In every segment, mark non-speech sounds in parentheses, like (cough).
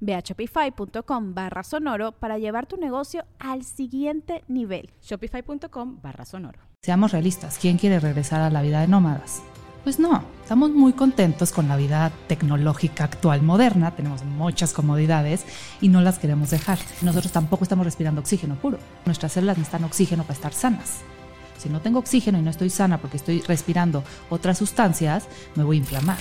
Ve a shopify.com barra sonoro para llevar tu negocio al siguiente nivel. Shopify.com barra sonoro. Seamos realistas, ¿quién quiere regresar a la vida de nómadas? Pues no, estamos muy contentos con la vida tecnológica actual moderna, tenemos muchas comodidades y no las queremos dejar. Nosotros tampoco estamos respirando oxígeno puro, nuestras células necesitan oxígeno para estar sanas. Si no tengo oxígeno y no estoy sana porque estoy respirando otras sustancias, me voy a inflamar.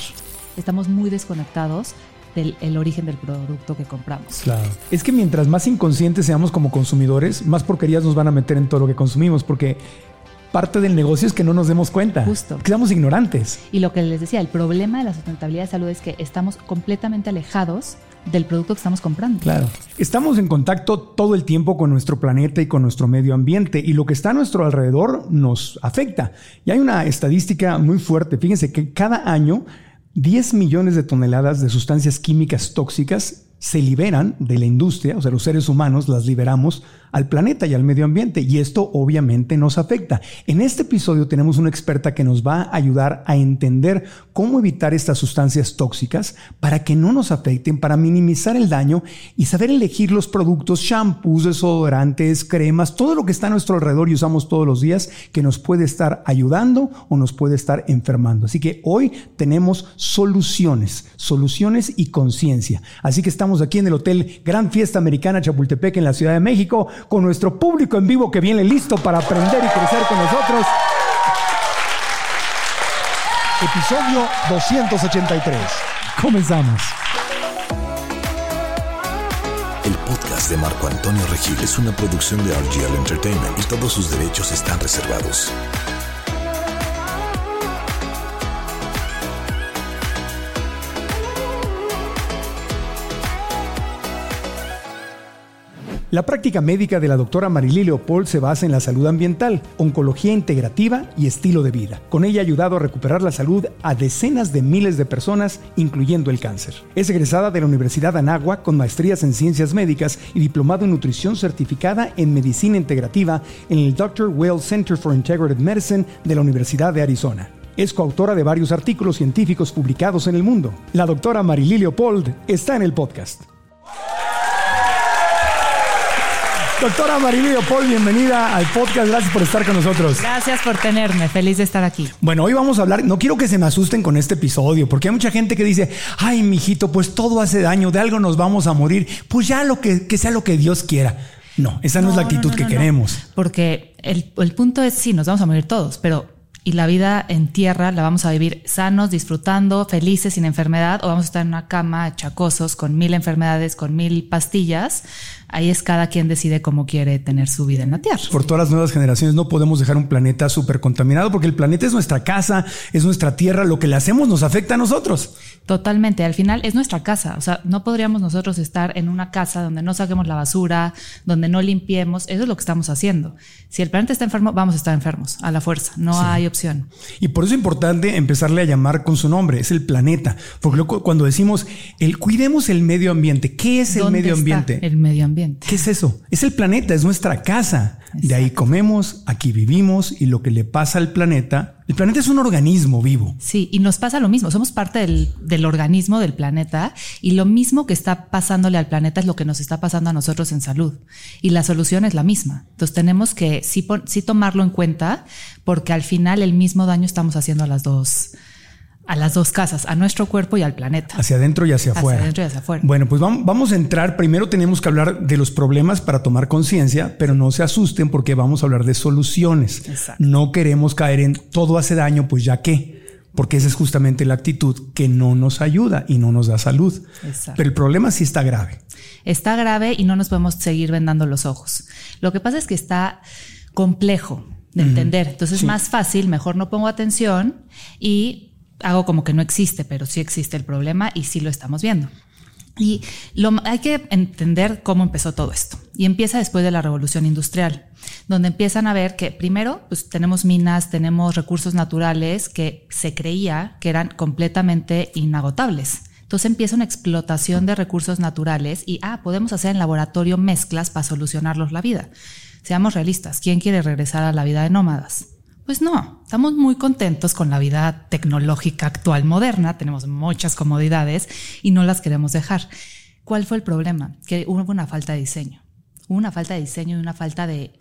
Estamos muy desconectados el origen del producto que compramos. Claro. Es que mientras más inconscientes seamos como consumidores, más porquerías nos van a meter en todo lo que consumimos, porque parte del negocio es que no nos demos cuenta. Justo. Que seamos ignorantes. Y lo que les decía, el problema de la sustentabilidad de salud es que estamos completamente alejados del producto que estamos comprando. Claro. Estamos en contacto todo el tiempo con nuestro planeta y con nuestro medio ambiente y lo que está a nuestro alrededor nos afecta. Y hay una estadística muy fuerte. Fíjense que cada año 10 millones de toneladas de sustancias químicas tóxicas se liberan de la industria, o sea, los seres humanos las liberamos al planeta y al medio ambiente y esto obviamente nos afecta. En este episodio tenemos una experta que nos va a ayudar a entender cómo evitar estas sustancias tóxicas para que no nos afecten, para minimizar el daño y saber elegir los productos, shampoos, desodorantes, cremas, todo lo que está a nuestro alrededor y usamos todos los días que nos puede estar ayudando o nos puede estar enfermando. Así que hoy tenemos soluciones, soluciones y conciencia. Así que estamos aquí en el Hotel Gran Fiesta Americana Chapultepec en la Ciudad de México con nuestro público en vivo que viene listo para aprender y crecer con nosotros. Episodio 283. Comenzamos. El podcast de Marco Antonio Regil es una producción de RGL Entertainment y todos sus derechos están reservados. La práctica médica de la doctora Marilí Leopold se basa en la salud ambiental, oncología integrativa y estilo de vida. Con ella ha ayudado a recuperar la salud a decenas de miles de personas, incluyendo el cáncer. Es egresada de la Universidad Anáhuac con maestrías en ciencias médicas y diplomado en nutrición certificada en medicina integrativa en el Dr. Well Center for Integrative Medicine de la Universidad de Arizona. Es coautora de varios artículos científicos publicados en el mundo. La doctora Marilí Leopold está en el podcast. Doctora Marilio Paul, bienvenida al podcast. Gracias por estar con nosotros. Gracias por tenerme. Feliz de estar aquí. Bueno, hoy vamos a hablar. No quiero que se me asusten con este episodio, porque hay mucha gente que dice: Ay, mijito, pues todo hace daño, de algo nos vamos a morir. Pues ya lo que, sea lo que Dios quiera. No, esa no, es la actitud que queremos. Porque el, el punto es: sí, nos vamos a morir todos, pero y la vida en tierra la vamos a vivir sanos, disfrutando, felices, sin enfermedad, o vamos a estar en una cama chacosos con mil enfermedades, con mil pastillas. Ahí es cada quien decide cómo quiere tener su vida en la tierra. Por todas las nuevas generaciones no podemos dejar un planeta súper contaminado porque el planeta es nuestra casa, es nuestra tierra, lo que le hacemos nos afecta a nosotros. Totalmente, al final es nuestra casa, o sea, no podríamos nosotros estar en una casa donde no saquemos la basura, donde no limpiemos, eso es lo que estamos haciendo. Si el planeta está enfermo, vamos a estar enfermos, a la fuerza, no hay opción y por eso es importante empezarle a llamar con su nombre, es el planeta. Porque cuando decimos, el, cuidemos el medio ambiente, ¿qué es el medio ambiente? el medio ambiente. ¿Qué es eso? Es el planeta, es nuestra casa. De ahí comemos, aquí vivimos y lo que le pasa al planeta el planeta es un organismo vivo. Sí, y nos pasa lo mismo. Somos parte del, del, organismo del planeta y lo mismo que está pasándole al planeta es lo que nos está pasando a nosotros en salud. Y la solución es la misma. Entonces tenemos que sí, tomarlo en cuenta porque al final el mismo daño estamos haciendo a las dos a las dos casas, a nuestro cuerpo y al planeta. Hacia adentro y hacia afuera. Hacia adentro y hacia afuera. Bueno, pues vamos, vamos a entrar. Primero tenemos que hablar de los problemas para tomar conciencia, pero no se asusten porque vamos a hablar de soluciones. Exacto. No queremos caer en todo hace daño, pues ya qué. Porque esa es justamente la actitud que no nos ayuda y no nos da salud. Exacto. Pero el problema sí está grave. Está grave y no nos podemos seguir vendando los ojos. Lo que pasa es que está complejo de entender. Entonces Sí. es más fácil, mejor no pongo atención y hago como que no existe, pero sí existe el problema y sí lo estamos viendo. Y hay que entender cómo empezó todo esto. Y empieza después de la revolución industrial, donde empiezan a ver que primero pues, tenemos minas, tenemos recursos naturales que se creía que eran completamente inagotables. Entonces empieza una explotación de recursos naturales y, ah, podemos hacer en laboratorio mezclas para solucionarlos la vida. Seamos realistas, ¿quién quiere regresar a la vida de nómadas? Pues no, estamos muy contentos con la vida tecnológica actual moderna, tenemos muchas comodidades y no las queremos dejar. ¿Cuál fue el problema? Que hubo una falta de diseño. Hubo una falta de diseño y una falta de,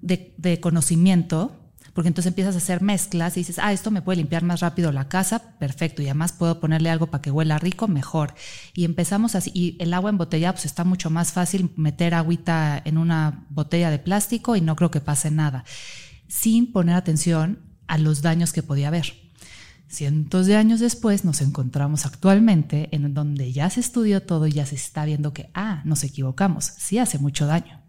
de, conocimiento, porque entonces empiezas a hacer mezclas y dices, ah, esto me puede limpiar más rápido la casa, perfecto, y además puedo ponerle algo para que huela rico, mejor. Y empezamos así, y el agua embotellada, pues está mucho más fácil meter agüita en una botella de plástico y no creo que pase nada sin poner atención a los daños que podía haber. Cientos de años después nos encontramos actualmente en donde ya se estudió todo y ya se está viendo que, ah, nos equivocamos, sí hace mucho daño.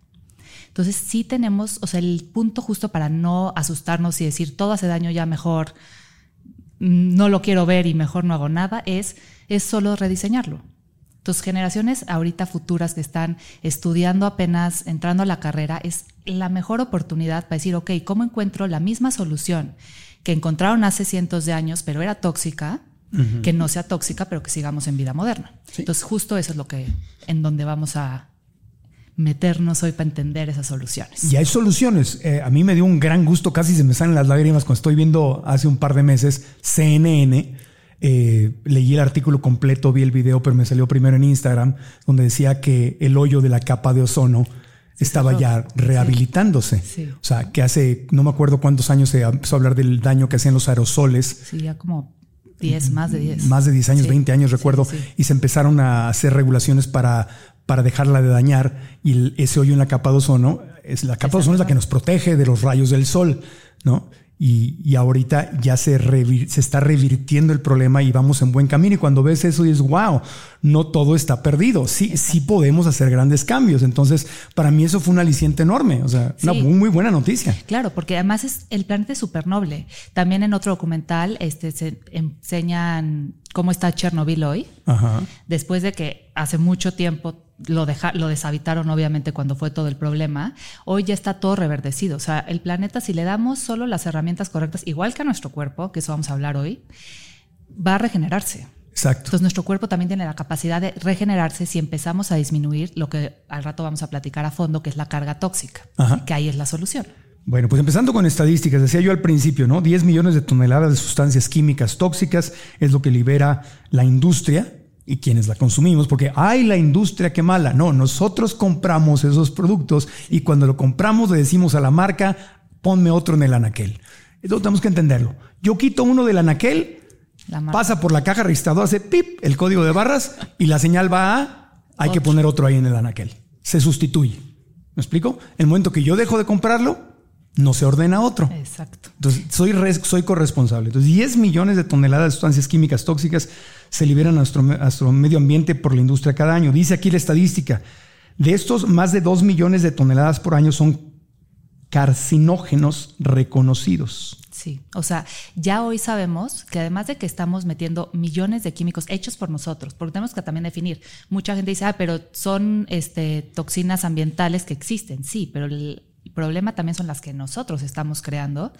Entonces sí tenemos, o sea, el punto justo para no asustarnos y decir todo hace daño ya mejor, no lo quiero ver y mejor no hago nada, es, es solo rediseñarlo. Entonces, generaciones ahorita futuras que están estudiando apenas, entrando a la carrera, es la mejor oportunidad para decir, ok, ¿cómo encuentro la misma solución que encontraron hace cientos de años, pero era tóxica, que no sea tóxica, pero que sigamos en vida moderna? Entonces, justo eso es lo que, en donde vamos a meternos hoy para entender esas soluciones. Y hay soluciones. Eh, a mí me dio un gran gusto, casi se me salen las lágrimas cuando estoy viendo hace un par de meses CNN. Eh, leí el artículo completo, vi el video, pero me salió primero en Instagram, donde decía que el hoyo de la capa de ozono estaba ya rehabilitándose. Sí. O sea, que hace, no me acuerdo cuántos años se empezó a hablar del daño que hacían los aerosoles. Sí, ya como 10, más de 10. Más de 10 años, Sí, 20 años, recuerdo. Y se empezaron a hacer regulaciones para, para dejarla de dañar. Y el- ese hoyo en la capa de ozono, es, la capa de ozono es la que nos protege de los rayos del sol, ¿no? Y, y ahorita ya se, revir- se está revirtiendo el problema y vamos en buen camino. Y cuando ves eso dices, wow, no todo está perdido. Sí, sí podemos hacer grandes cambios. Entonces, para mí eso fue un aliciente enorme. O sea, una Sí. muy, muy buena noticia. Claro, porque además es, el planeta es súper noble. También en otro documental este, se enseñan cómo está Chernobyl hoy, Ajá. después de que hace mucho tiempo lo, deja, lo deshabitaron, obviamente, cuando fue todo el problema. Hoy ya está todo reverdecido. O sea, el planeta, si le damos solo las herramientas correctas, igual que a nuestro cuerpo, que eso vamos a hablar hoy, va a regenerarse. Exacto. Entonces nuestro cuerpo también tiene la capacidad de regenerarse si empezamos a disminuir lo que al rato vamos a platicar a fondo, que es la carga tóxica, Ajá. que ahí es la solución. Bueno, pues empezando con estadísticas, decía yo al principio, ¿no? 10 millones de toneladas de sustancias químicas tóxicas es lo que libera la industria y quienes la consumimos, porque hay la industria que mala. No, nosotros compramos esos productos y cuando lo compramos le decimos a la marca, ponme otro en el anaquel. Eso tenemos que entenderlo. Yo quito uno del anaquel, pasa por la caja registradora, hace pip, el código de barras y la señal va a, hay que poner otro ahí en el anaquel. Se sustituye. ¿Me explico? El momento que yo dejo de comprarlo, no se ordena otro. Exacto. Entonces, soy, soy corresponsable. Entonces, 10 millones de toneladas de sustancias químicas tóxicas se liberan a nuestro, me- a nuestro medio ambiente por la industria cada año. Dice aquí la estadística. De estos, más de 2 millones de toneladas por año son carcinógenos reconocidos. Sí, o sea, ya hoy sabemos que además de que estamos metiendo millones de químicos hechos por nosotros, porque tenemos que también definir, mucha gente dice, ah, pero son este, toxinas ambientales que existen, sí, pero el problema también son las que nosotros estamos creando,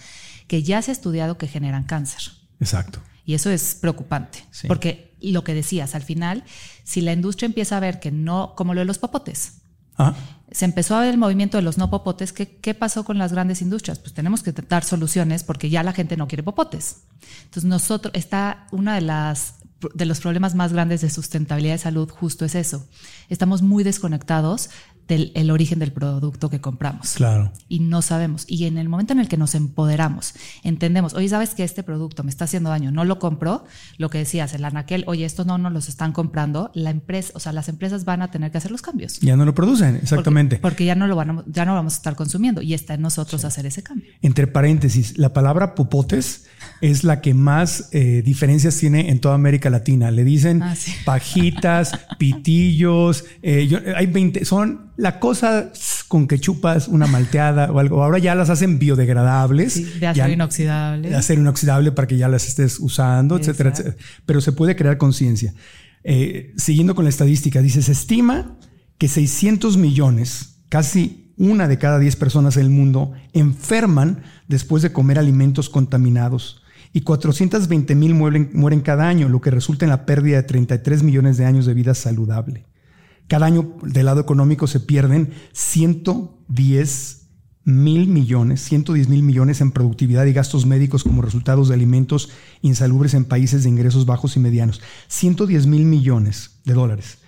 que ya se ha estudiado que generan cáncer. Exacto. Y eso es preocupante, Sí. porque lo que decías, al final, si la industria empieza a ver que no, como lo de los popotes, Ah, se empezó a ver el movimiento de los no popotes. ¿Qué, ¿Qué pasó con las grandes industrias? Pues tenemos que dar soluciones porque ya la gente no quiere popotes. Entonces nosotros, está una de las de los problemas más grandes de sustentabilidad de salud justo es eso. Estamos muy desconectados del el origen del producto que compramos. Claro. Y no sabemos. Y en el momento en el que nos empoderamos, entendemos, oye, sabes que este producto me está haciendo daño, no lo compro, lo que decías, el anaquel, oye, estos no nos los están comprando, la empresa, o sea, las empresas van a tener que hacer los cambios. Ya no lo producen, exactamente. Porque, porque ya no lo van a, ya no vamos a estar consumiendo y está en nosotros hacer ese cambio. Entre paréntesis, la palabra popotes es la que más eh, diferencias tiene en toda América Latina. Le dicen Ah, sí. pajitas, pitillos, eh, yo- hay 20, son la cosa con que chupas una malteada o algo. Ahora ya las hacen biodegradables. Sí, de Ya- acero inoxidable. de acero inoxidable para que ya las estés usando, etcétera, etcétera. Pero se puede crear conciencia. Eh, siguiendo con la estadística, dice, se estima que 600 millones, casi una de cada 10 personas en el mundo, enferman después de comer alimentos contaminados. Y 420 mil mueren, mueren cada año, lo que resulta en la pérdida de 33 millones de años de vida saludable. Cada año del lado económico se pierden 110 mil millones, 110 mil millones en productividad y gastos médicos como resultados de alimentos insalubres en países de ingresos bajos y medianos. 110 mil millones de dólares.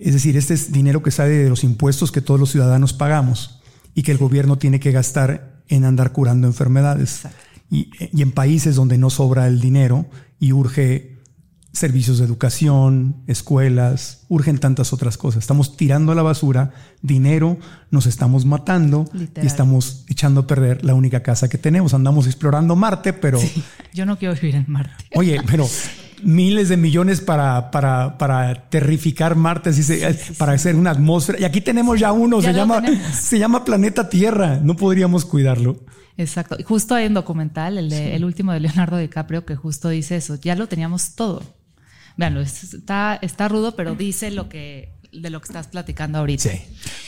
Es decir, este es dinero que sale de los impuestos que todos los ciudadanos pagamos y que el gobierno tiene que gastar en andar curando enfermedades. Y, y en países donde no sobra el dinero y urge servicios de educación, escuelas, urgen tantas otras cosas. Estamos tirando a la basura dinero, nos estamos matando Literal. y estamos echando a perder la única casa que tenemos. Andamos explorando Marte, pero Yo no quiero vivir en Marte. oye, pero (laughs) miles de millones para, para, para terrificar Marte, así se- para hacer una atmósfera. Y aquí tenemos ya uno, Ya se llama, tenemos. se llama Planeta Tierra. No podríamos cuidarlo. Exacto. Y justo hay un documental, el, de- el último de Leonardo DiCaprio, que justo dice eso. Ya lo teníamos todo. Veanlo, es- está, está rudo, pero dice lo que, de lo que estás platicando ahorita.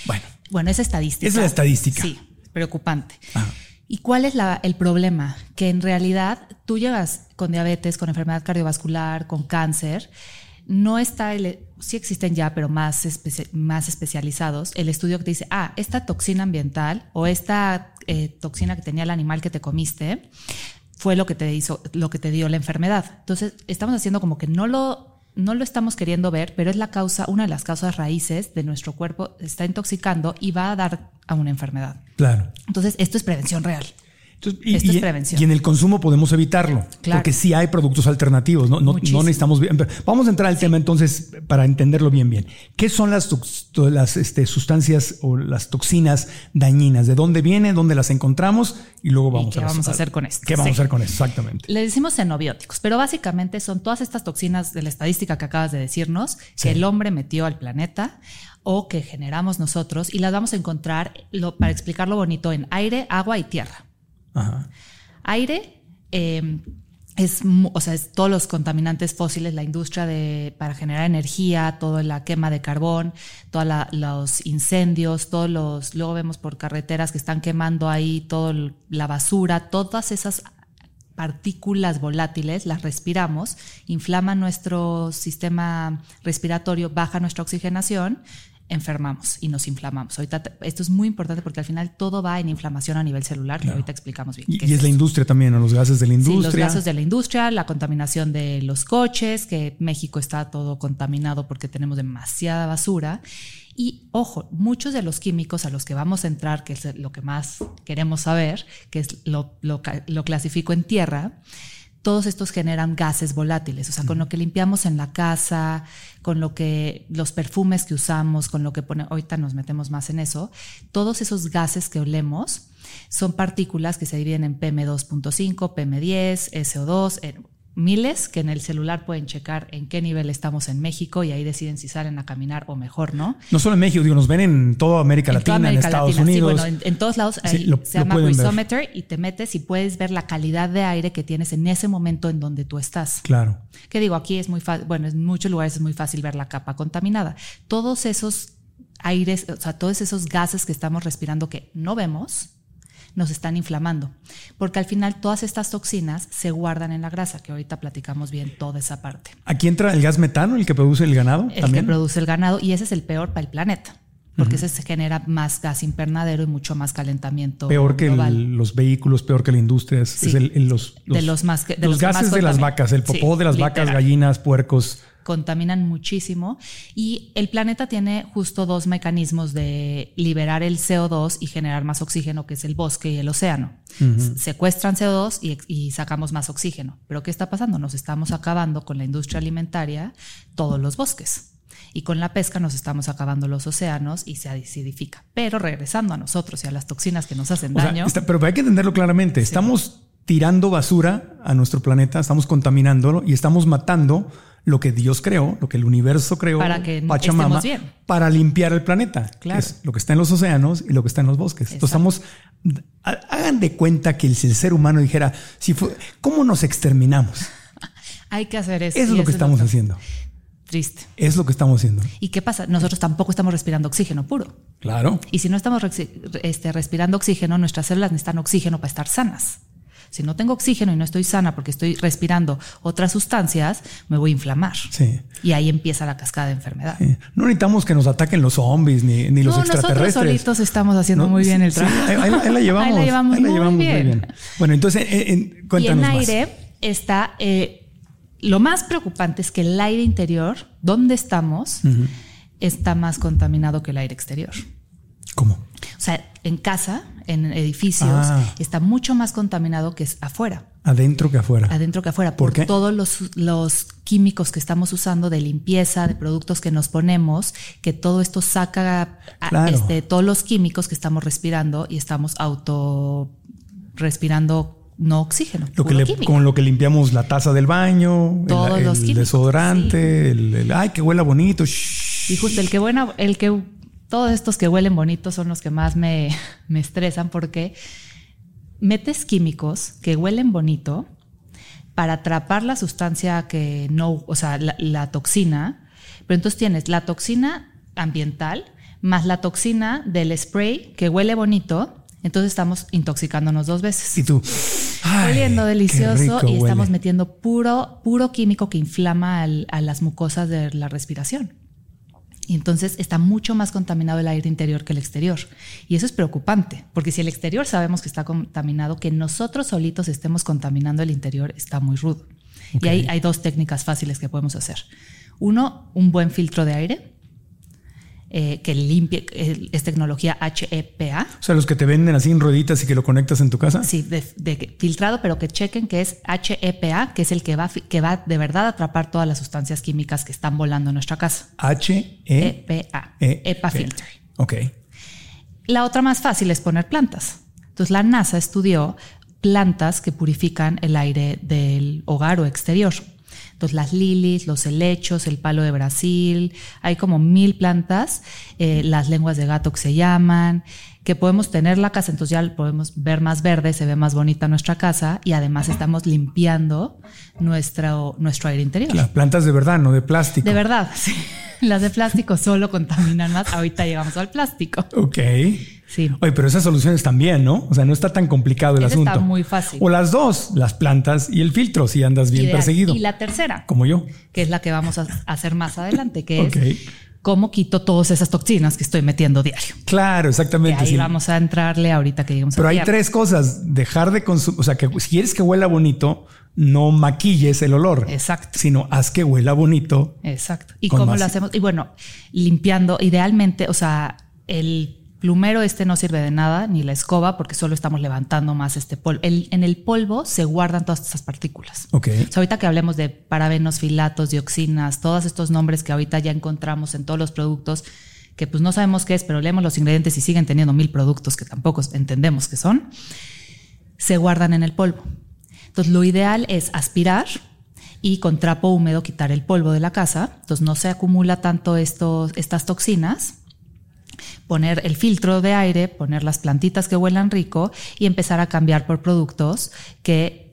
Bueno. Bueno, es estadística. Es la estadística. Sí, preocupante. Ajá. ¿Y cuál es la- el problema? Que en realidad tú llegas con diabetes, con enfermedad cardiovascular, con cáncer, no está el, sí existen ya, pero más, espe- más especializados, el estudio que te dice, ah, esta toxina ambiental o esta eh, toxina que tenía el animal que te comiste fue lo que te hizo, lo que te dio la enfermedad. Entonces, estamos haciendo como que no lo, no lo estamos queriendo ver, pero es la causa, una de las causas raíces de nuestro cuerpo está intoxicando y va a dar a una enfermedad. Claro. Entonces, esto es prevención real. Entonces, Esto es prevención. y en el consumo podemos evitarlo, Claro. porque sí hay productos alternativos, no, no, necesitamos... Vamos a entrar al tema entonces para entenderlo bien bien. ¿Qué son las, este, sustancias o las toxinas dañinas? ¿De dónde vienen? ¿Dónde las encontramos? Y luego ¿Y vamos qué a vamos a hacer con esto? ¿Qué vamos a hacer con esto? Exactamente. Le decimos xenobióticos, pero básicamente son todas estas toxinas de la estadística que acabas de decirnos Sí. que el hombre metió al planeta o que generamos nosotros y las vamos a encontrar, lo- para explicarlo bonito, en aire, agua y tierra. Ajá. Aire eh, es, o sea, es todos los contaminantes fósiles, la industria de, para generar energía, toda la quema de carbón, todos los incendios, todos los, luego vemos por carreteras que están quemando ahí toda la basura, todas esas partículas volátiles, las respiramos, inflaman nuestro sistema respiratorio, baja nuestra oxigenación, enfermamos y nos inflamamos. Ahorita esto es muy importante porque al final todo va en inflamación a nivel celular, que ahorita explicamos bien. Y, qué y es la industria también, ¿no? los gases de la Sí, los industria. gases de la industria, la contaminación de los coches, que México está todo contaminado porque tenemos demasiada basura. Y ojo, muchos de los químicos a los que vamos a entrar, que es lo que más queremos saber, que es lo, lo clasifico en tierra, todos estos generan gases volátiles, o sea, con lo que limpiamos en la casa, con lo que los perfumes que usamos, con lo que pone, ahorita nos metemos más en eso, todos esos gases que olemos son partículas que se dividen en PM2.5, PM10, SO2, en miles que en el celular pueden checar en qué nivel estamos en México y ahí deciden si salen a caminar o mejor, ¿no? No solo en México, digo, nos ven en toda América En Latina, toda América en Estados Latina, Unidos. Sí, bueno, en, en todos lados Sí, lo- se lo llama ver. Breathometer y te metes y puedes ver la calidad de aire que tienes en ese momento en donde tú estás. Claro. Que digo, aquí es muy fácil, bueno, en muchos lugares es muy fácil ver la capa contaminada. Todos esos aires, o sea, todos esos gases que estamos respirando que no vemos, nos están inflamando. Porque al final todas estas toxinas se guardan en la grasa, que ahorita platicamos bien toda esa parte. Aquí entra el gas metano, el que produce el ganado El también. que produce el ganado y ese es el peor para el planeta. porque ese se genera más gas invernadero y mucho más calentamiento. Peor que el- los vehículos, peor que la industria. Es, Sí. es el- el- los, De los más que- de los los que gases más de las vacas, el popó Sí, de las vacas, gallinas, puercos. Contaminan muchísimo y el planeta tiene justo dos mecanismos de liberar el CO2 y generar más oxígeno, que es el bosque y el océano. Secuestran CO2 y, sacamos más oxígeno. Pero ¿qué está pasando? Nos estamos acabando con la industria alimentaria todos los bosques. Y con la pesca nos estamos acabando los océanos y se acidifica. Pero regresando a nosotros y a las toxinas que nos hacen O sea, daño, está- pero hay que entenderlo claramente. Estamos tirando basura a nuestro planeta, estamos contaminándolo y estamos matando lo que Dios creó, lo que el universo creó, Para que Pachamama, estemos bien. para limpiar el planeta. Claro. Es lo que está en los océanos y lo que está en los bosques. Entonces estamos, ha- hagan de cuenta que si el ser humano dijera, si fue, ¿cómo nos exterminamos? (laughs) hay que hacer eso. Eso es lo que estamos haciendo. Triste. Es lo que estamos haciendo. ¿Y qué pasa? Nosotros tampoco estamos respirando oxígeno puro. Claro. Y si no estamos este, respirando oxígeno, nuestras células necesitan oxígeno para estar sanas. Si no tengo oxígeno y no estoy sana porque estoy respirando otras sustancias, me voy a inflamar. Sí. Y ahí empieza la cascada de enfermedad. Sí. No necesitamos que nos ataquen los zombies ni, ni los no, nosotros extraterrestres. solitos estamos haciendo No, muy bien sí, el sí, trabajo. ahí, ahí- (laughs) ahí la llevamos. Ahí la llevamos, ahí la muy, bien. Bueno, entonces, en- en- Y cuéntanos en más. aire está, eh, lo más preocupante es que el aire interior, donde estamos, está más contaminado que el aire exterior. ¿Cómo? O sea, en casa, en edificios, Ah. está mucho más contaminado que es afuera. Adentro que afuera. adentro que afuera, ¿Por por, qué? todos los, los químicos que estamos usando de limpieza, de productos que nos ponemos, que todo esto saca a- Claro. este, todos los químicos que estamos respirando y estamos auto respirando no oxígeno, Lo que le- con lo que limpiamos la taza del baño, el- Todos el, los químicos, desodorante, el, el- ay, que huela bonito. shh. Y justo el que bueno, el que todos estos que huelen bonitos son los que más me, me estresan porque metes químicos que huelen bonito para atrapar la sustancia que no, o sea, la, la toxina, pero entonces tienes la toxina ambiental más la toxina del spray que huele bonito, entonces estamos intoxicándonos dos veces. Y tú, Oliendo delicioso y estamos huele. metiendo puro, puro químico que inflama al- a las mucosas de la respiración. Y entonces está mucho más contaminado el aire interior que el exterior. Y eso es preocupante, porque si el exterior sabemos que está contaminado, que nosotros solitos estemos contaminando el interior está muy rudo. Y ahí hay dos técnicas fáciles que podemos hacer. Uno, un buen filtro de aire, eh, que limpie, eh, es tecnología HEPA. O sea, los que te venden así en rueditas y que lo conectas en tu casa. Sí, de, filtrado, pero que chequen que es HEPA, que es el que va, que va de verdad a atrapar todas las sustancias químicas que están volando en nuestra casa. H E EPA, E EPA P. filter. Ok. La otra más fácil es poner plantas. Entonces la NASA estudió plantas que purifican el aire del hogar o exterior. Entonces las lilies, los helechos, el palo de Brasil, hay como mil plantas, eh, las lenguas de gato que se llaman, que podemos tener la casa, entonces ya podemos ver más verde, se ve más bonita nuestra casa y además estamos limpiando nuestro, nuestro aire interior. Las plantas de verdad, no de plástico. De verdad, (laughs) sí. Las de plástico solo contaminan más. Ahorita llegamos al plástico. Ok. Sí. Oye, pero esas soluciones también, ¿no? O sea, no está tan complicado el Ese asunto. está muy fácil. O las dos, las plantas y el filtro, si andas bien Ideal. perseguido. Y la tercera, Como yo. que es la que vamos a hacer más adelante, que es cómo quito todas esas toxinas que estoy metiendo diario. Claro, Y exactamente. ahí sí. vamos a entrarle ahorita que lleguemos Pero hay tres cosas. Dejar de consumir, o sea, que si quieres que huela bonito, no maquilles el olor. Exacto. Sino haz que huela bonito. Exacto. ¿Y cómo lo hacemos? Y bueno, limpiando, idealmente, o sea, el plumero este no sirve de nada, ni la escoba, porque solo estamos levantando más este polvo. El- en el polvo se guardan todas estas partículas. Ok. O sea, ahorita que hablemos de parabenos, filatos, dioxinas, todos estos nombres que ahorita ya encontramos en todos los productos, que pues no sabemos qué es, pero leemos los ingredientes y siguen teniendo mil productos que tampoco entendemos qué son, se guardan en el polvo. Entonces, lo ideal es aspirar y con trapo húmedo quitar el polvo de la casa. Entonces, no se acumula tanto estos, estas toxinas. Poner el filtro de aire, poner las plantitas que huelan rico y empezar a cambiar por productos que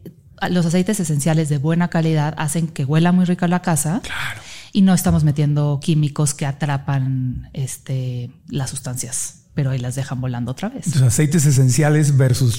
los aceites esenciales de buena calidad hacen que huela muy rica la casa. Claro. Y no estamos metiendo químicos que atrapan este, las sustancias, pero ahí las dejan volando otra vez. Entonces, aceites esenciales versus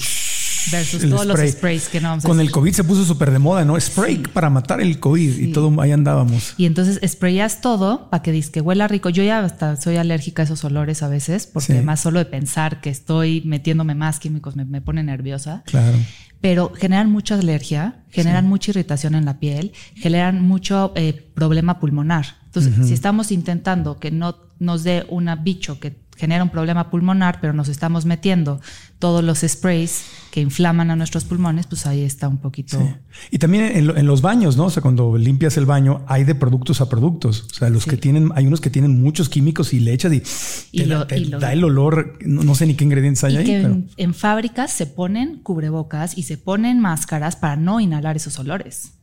Versus el todos los spray. sprays que no vamos a Con el. COVID se puso súper de moda, ¿no? Spray para matar el COVID y todo ahí andábamos. Y entonces sprayas todo para que que huela rico. Yo ya hasta soy alérgica a esos olores a veces, porque Sí. además solo de pensar que estoy metiéndome más químicos me, me pone nerviosa. Claro. Pero generan mucha alergia, generan mucha irritación en la piel, generan mucho eh, problema pulmonar. Entonces, si estamos intentando que no nos dé un bicho que genera un problema pulmonar, pero nos estamos metiendo todos los sprays que inflaman a nuestros pulmones, pues ahí está un poquito. Sí. Y también en, en los baños, ¿no? O sea, cuando limpias el baño, hay de productos a productos. O sea, los que tienen, hay unos que tienen muchos químicos y le echas y, Y te, da- lo- te y lo- da el olor. No, no sé ni qué ingredientes hay Y ahí, que pero en, en fábricas se ponen cubrebocas y se ponen máscaras para no inhalar esos olores.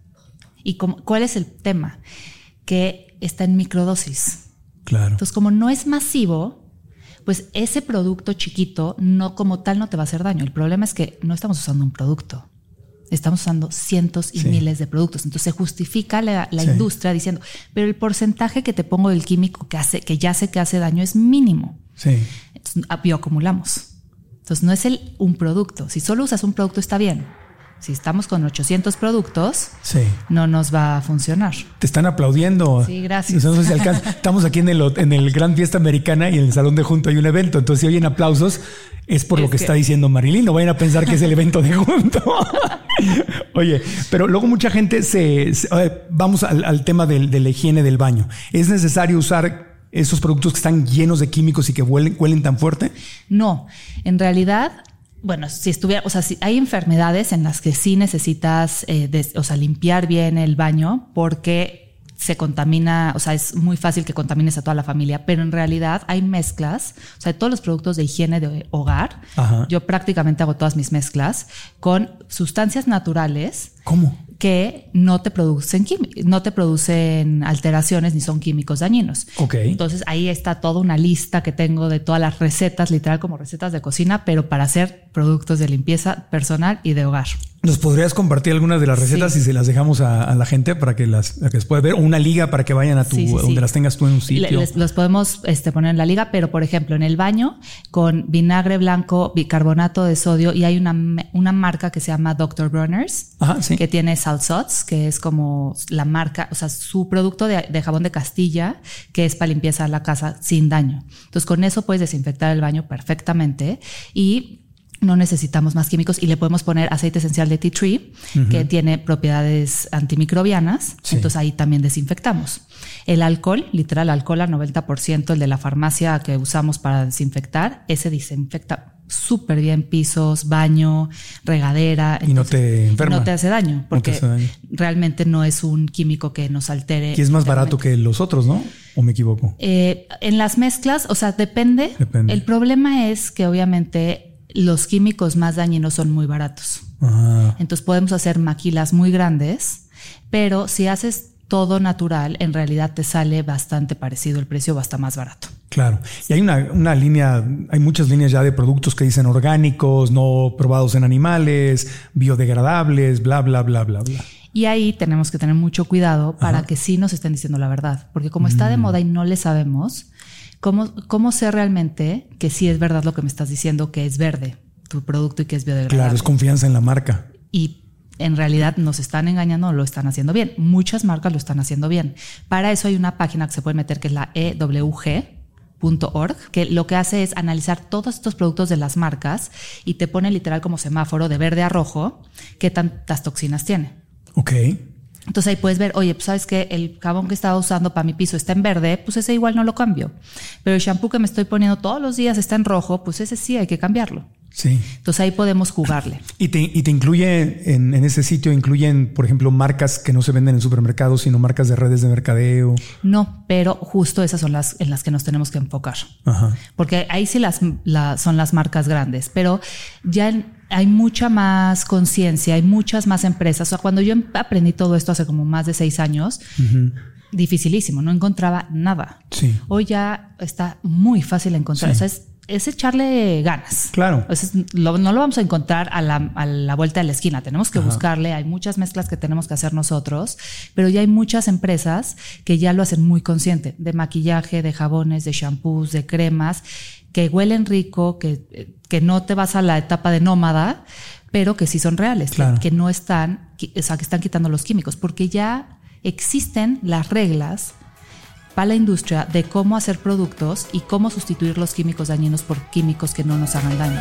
¿Y cómo- cuál es el tema? Que está en microdosis. claro. Entonces, como no es masivo, pues ese producto chiquito no como tal no te va a hacer daño. El problema es que no estamos usando un producto. Estamos usando cientos y Sí. miles de productos. Entonces se justifica la, la Sí. industria diciendo, pero el porcentaje que te pongo del químico que hace, que ya sé que hace daño es mínimo. Sí. Entonces, bioacumulamos. Entonces no es el, un producto. Si solo usas un producto está bien. Si estamos con 800 productos, Sí. no nos va a funcionar. Te están aplaudiendo. Sí, gracias. (laughs) Alcanza- Estamos aquí en el, en el Gran Fiesta Americana y en el Salón de Junto hay un evento. Entonces, si oyen aplausos, es por Es lo que, que- está diciendo Marilyn. No vayan a pensar que es el evento de Junto. (laughs) Oye, pero luego mucha gente se. vamos al, al tema del- de la higiene del baño. ¿Es necesario usar esos productos que están llenos de químicos y que huelen, huelen tan fuerte? No, en realidad, bueno, si estuviera, o sea, si hay enfermedades en las que sí necesitas, eh, des- o sea, limpiar bien el baño porque se contamina, o sea, es muy fácil que contamines a toda la familia, pero en realidad hay mezclas, o sea, todos los productos de higiene de hogar, Ajá. yo prácticamente hago todas mis mezclas con sustancias naturales ¿Cómo? Que no te producen no te producen alteraciones ni son químicos dañinos. Ok. Entonces ahí está toda una lista que tengo de todas las recetas, literal como recetas de cocina, pero para hacer productos de limpieza personal y de hogar. ¿Nos podrías compartir algunas de las recetas Sí. y se las dejamos a, a la gente para que las, que las pueda ver? O una liga para que vayan a tu, Sí, sí, donde las tengas tú en un sitio. les- los podemos este, poner en la liga, pero por ejemplo en el baño con vinagre blanco, bicarbonato de sodio y hay una, una marca que se llama Dr. Bronner's Ajá, que tiene Salt Sots, que es como la marca, o sea, su producto de, de jabón de Castilla, que es para limpieza la casa sin daño. Entonces, con eso puedes desinfectar el baño perfectamente y no necesitamos más químicos y le podemos poner aceite esencial de tea tree, que tiene propiedades antimicrobianas. Sí. Entonces, ahí también desinfectamos. El alcohol, literal, alcohol al 90%, el de la farmacia que usamos para desinfectar, ese desinfecta súper bien pisos, baño, regadera. Y no te enferma. No te hace daño, No porque hace daño. realmente no es un químico que nos altere. Y es más barato que los otros, ¿no? ¿O me equivoco? Eh, en las mezclas, o sea, depende. Depende. El problema es que obviamente los químicos más dañinos son muy baratos. Ah, Entonces podemos hacer maquilas muy grandes, pero si haces todo natural, en realidad te sale bastante parecido el precio o hasta más barato. claro. Y hay una, una línea, hay muchas líneas ya de productos que dicen orgánicos, no probados en animales, biodegradables, bla, bla, bla, bla, bla. Y ahí tenemos que tener mucho cuidado para que sí nos estén diciendo la verdad, porque como está de Mm. moda y no le sabemos, ¿cómo, ¿cómo sé realmente que sí es verdad lo que me estás diciendo, que es verde tu producto y que es biodegradable? Claro, es confianza en la marca. y en realidad nos están engañando o lo están haciendo bien. Muchas marcas lo están haciendo bien. Para eso hay una página que se puede meter que es la ewg.org, que lo que hace es analizar todos estos productos de las marcas y te pone literal como semáforo de verde a rojo qué tantas toxinas tiene. Ok. Entonces ahí puedes ver, oye, pues sabes que el jabón que estaba usando para mi piso está en verde, pues ese igual no lo cambio. Pero el shampoo que me estoy poniendo todos los días está en rojo, pues ese sí hay que cambiarlo. Sí. Entonces ahí podemos jugarle. Y te, y te incluye en, en ese sitio, incluyen, por ejemplo, marcas que no se venden en supermercados, sino marcas de redes de mercadeo. No, pero justo esas son las en las que nos tenemos que enfocar. Ajá. Porque ahí sí las, la- son las marcas grandes, pero ya hay mucha más conciencia, hay muchas más empresas. O sea, cuando yo em- aprendí todo esto hace como más de seis años, dificilísimo, no encontraba nada. Sí. Hoy ya está muy fácil encontrar. Sí. O sea, es, es echarle ganas. Claro. Lo- no lo vamos a encontrar a la, a la vuelta de la esquina. Tenemos que buscarle. Hay muchas mezclas que tenemos que hacer nosotros, pero ya hay muchas empresas que ya lo hacen muy consciente de maquillaje, de jabones, de shampoos, de cremas que huelen rico, que, que no te vas a la etapa de nómada, pero que sí son reales, que- no están, que- o sea, que están quitando los químicos, porque ya existen las reglas para la industria de cómo hacer productos y cómo sustituir los químicos dañinos por químicos que no nos hagan daño.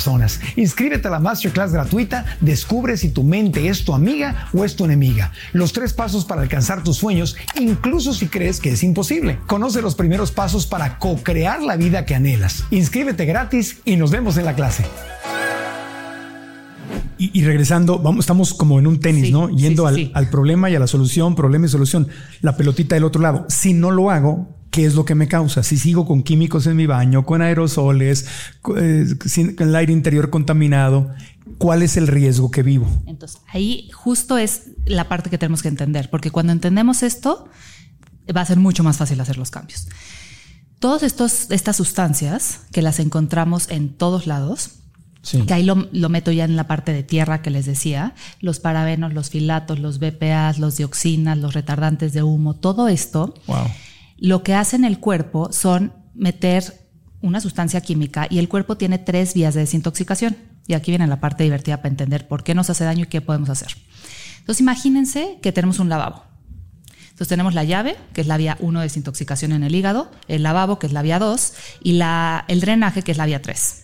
Inscríbete a la masterclass gratuita, descubre si tu mente es tu amiga o es tu enemiga. Los tres pasos para alcanzar tus sueños, incluso si crees que es imposible. Conoce los primeros pasos para co-crear la vida que anhelas. Inscríbete gratis y nos vemos en la clase. Y, y regresando, vamos, estamos como en un tenis, Sí, ¿no? sí, Yendo sí, al, sí. al problema y a la solución, problema y solución. La pelotita del otro lado. Si no lo hago, ¿qué es lo que me causa? Si sigo con químicos en mi baño, con aerosoles, eh, sin- con el aire interior contaminado, ¿cuál es el riesgo que vivo? Entonces, ahí justo es la parte que tenemos que entender, porque cuando entendemos esto, va a ser mucho más fácil hacer los cambios. Todas estas sustancias que las encontramos en todos lados, Sí. que ahí lo, lo meto ya en la parte de tierra que les decía, los parabenos, los filatos, los BPAs, los dioxinas, los retardantes de humo, todo esto, Wow. Lo que hace en el cuerpo son meter una sustancia química y el cuerpo tiene tres vías de desintoxicación. Y aquí viene la parte divertida para entender por qué nos hace daño y qué podemos hacer. Entonces imagínense que tenemos un lavabo. Entonces tenemos la llave, que es la vía 1 de desintoxicación en el hígado, el lavabo, que es la vía 2, y la, el drenaje, que es la vía 3.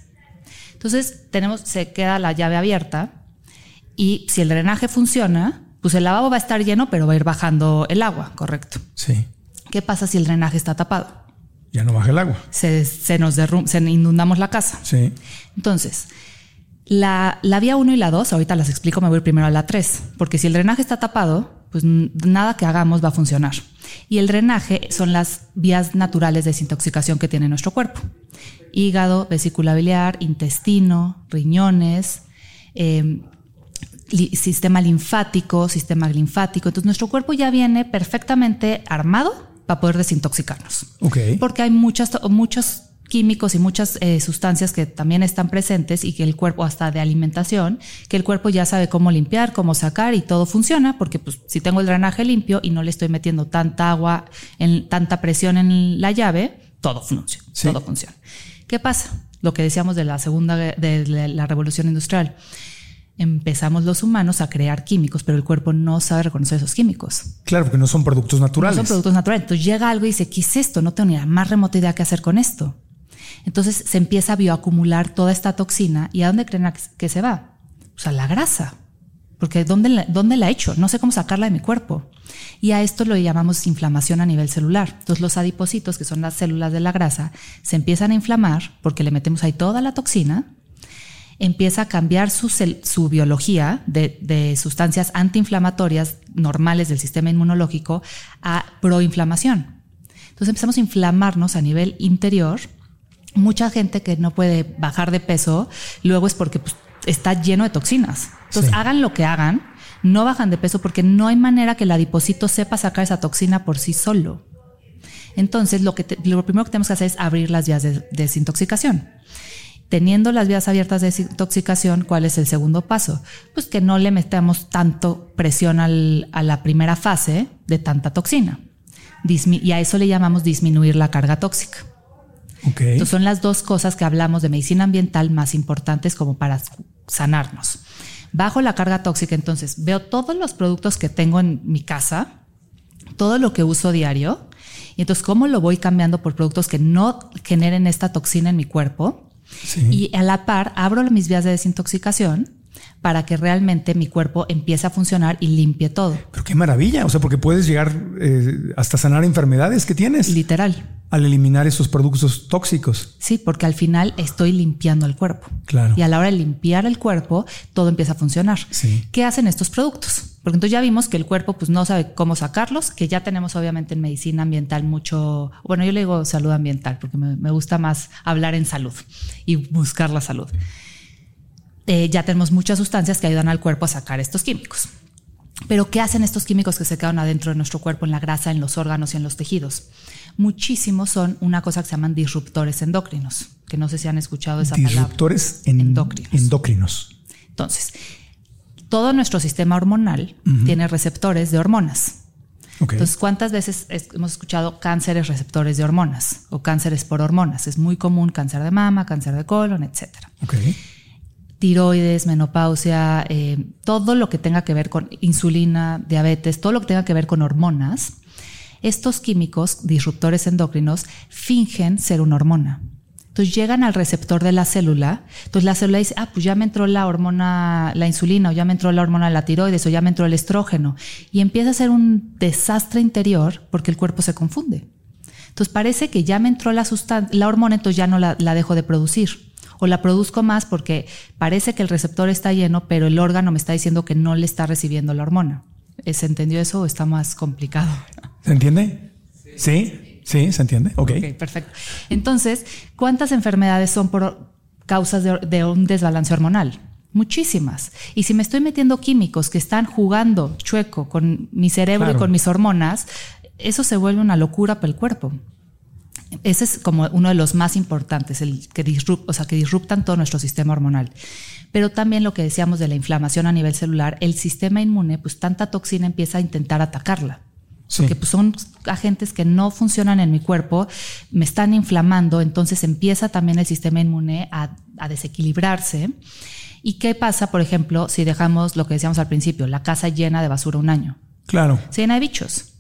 Entonces tenemos, se queda la llave abierta y si el drenaje funciona, pues el lavabo va a estar lleno, pero va a ir bajando el agua, correcto. Sí. ¿Qué pasa si el drenaje está tapado? Ya no baja el agua. Se, se nos derrum se inundamos la casa. Sí. Entonces, la, la vía 1 y la 2, ahorita las explico, me voy primero a la 3, porque si el drenaje está tapado, pues nada que hagamos va a funcionar. Y el drenaje son las vías naturales de desintoxicación que tiene nuestro cuerpo. Hígado, vesícula biliar, intestino, riñones, eh, li- sistema linfático, sistema linfático. Entonces nuestro cuerpo ya viene perfectamente armado para poder desintoxicarnos. Porque hay muchas, muchos químicos y muchas eh, sustancias que también están presentes y que el cuerpo, hasta de alimentación, que el cuerpo ya sabe cómo limpiar, cómo sacar y todo funciona, porque pues, si tengo el drenaje limpio y no le estoy metiendo tanta agua, en, tanta presión en la llave, todo funciona. Sí. Todo funciona. ¿Qué pasa? Lo que decíamos de la segunda, de la revolución industrial. Empezamos los humanos a crear químicos, pero el cuerpo no sabe reconocer esos químicos. Claro, porque no son productos naturales. No son productos naturales. Entonces llega algo y dice, ¿qué es esto? No tengo ni la más remota idea qué hacer con esto. Entonces se empieza a bioacumular toda esta toxina. ¿Y a dónde creen que se va? Pues a la grasa. Porque ¿dónde la, ¿dónde la he hecho? No sé cómo sacarla de mi cuerpo. Y a esto lo llamamos inflamación a nivel celular. Entonces los adipocitos, que son las células de la grasa, se empiezan a inflamar porque le metemos ahí toda la toxina empieza a cambiar su, su biología de, de sustancias antiinflamatorias normales del sistema inmunológico a proinflamación. Entonces empezamos a inflamarnos a nivel interior. Mucha gente que no puede bajar de peso, luego es porque pues, está lleno de toxinas. Entonces Sí. hagan lo que hagan, no bajan de peso porque no hay manera que el adipocito sepa sacar esa toxina por sí solo. Entonces, lo, que te- lo primero que tenemos que hacer es abrir las vías de desintoxicación. Teniendo las vías abiertas de desintoxicación, ¿cuál es el segundo paso? Pues que no le metamos tanto presión al- a la primera fase de tanta toxina. Dismi- y a eso le llamamos disminuir la carga tóxica. Ok. Entonces son las dos cosas que hablamos de medicina ambiental más importantes como para sanarnos. Bajo la carga tóxica, entonces veo todos los productos que tengo en mi casa, todo lo que uso diario, y entonces cómo lo voy cambiando por productos que no generen esta toxina en mi cuerpo. Y a la par abro mis vías de desintoxicación para que realmente mi cuerpo empiece a funcionar y limpie todo. Pero qué maravilla. O sea, porque puedes llegar eh, hasta sanar enfermedades que tienes Literal. al eliminar esos productos tóxicos. Sí, porque al final estoy limpiando el cuerpo. Claro. Y a la hora de limpiar el cuerpo, todo empieza a funcionar. Sí. ¿Qué hacen estos productos? Porque entonces ya vimos que el cuerpo pues no sabe cómo sacarlos, que ya tenemos obviamente en medicina ambiental mucho, bueno, yo le digo salud ambiental porque me, me gusta más hablar en salud y buscar la salud. Eh, ya tenemos muchas sustancias que ayudan al cuerpo a sacar estos químicos. Pero ¿qué hacen estos químicos que se quedan adentro de nuestro cuerpo, en la grasa, en los órganos y en los tejidos? Muchísimos son una cosa que se llaman disruptores endocrinos, que no sé si han escuchado esa disruptores palabra. Disruptores endocrinos. Entonces, todo nuestro sistema hormonal tiene receptores de hormonas. Entonces, ¿cuántas veces hemos escuchado cánceres receptores de hormonas o cánceres por hormonas? Es muy común cáncer de mama, cáncer de colon, etcétera. Tiroides, menopausia, eh, todo lo que tenga que ver con insulina, diabetes, todo lo que tenga que ver con hormonas, estos químicos disruptores endocrinos fingen ser una hormona. Entonces llegan al receptor de la célula, entonces la célula dice, ah, pues ya me entró la hormona, la insulina, o ya me entró la hormona de la tiroides, o ya me entró el estrógeno, y empieza a ser un desastre interior porque el cuerpo se confunde. Entonces parece que ya me entró la, la hormona, entonces ya no la, la dejo de producir. O la produzco más porque parece que el receptor está lleno, pero el órgano me está diciendo que no le está recibiendo la hormona. ¿Se entendió eso o está más complicado? ¿Se entiende? Sí. Sí, se entiende. Ok. perfecto. Entonces, ¿cuántas enfermedades son por causas de, un desbalance hormonal? Muchísimas. Y si me estoy metiendo químicos que están jugando chueco con mi cerebro y con mis hormonas, eso se vuelve una locura para el cuerpo. Ese es como uno de los más importantes, el que, o sea, que disruptan todo nuestro sistema hormonal. Pero también lo que decíamos de la inflamación a nivel celular, el sistema inmune, pues tanta toxina empieza a intentar atacarla. Porque pues, son agentes que no funcionan en mi cuerpo, me están inflamando, entonces empieza también el sistema inmune a, desequilibrarse. ¿Y qué pasa, por ejemplo, si dejamos lo que decíamos al principio, la casa llena de basura un año? Claro. Se llena de bichos.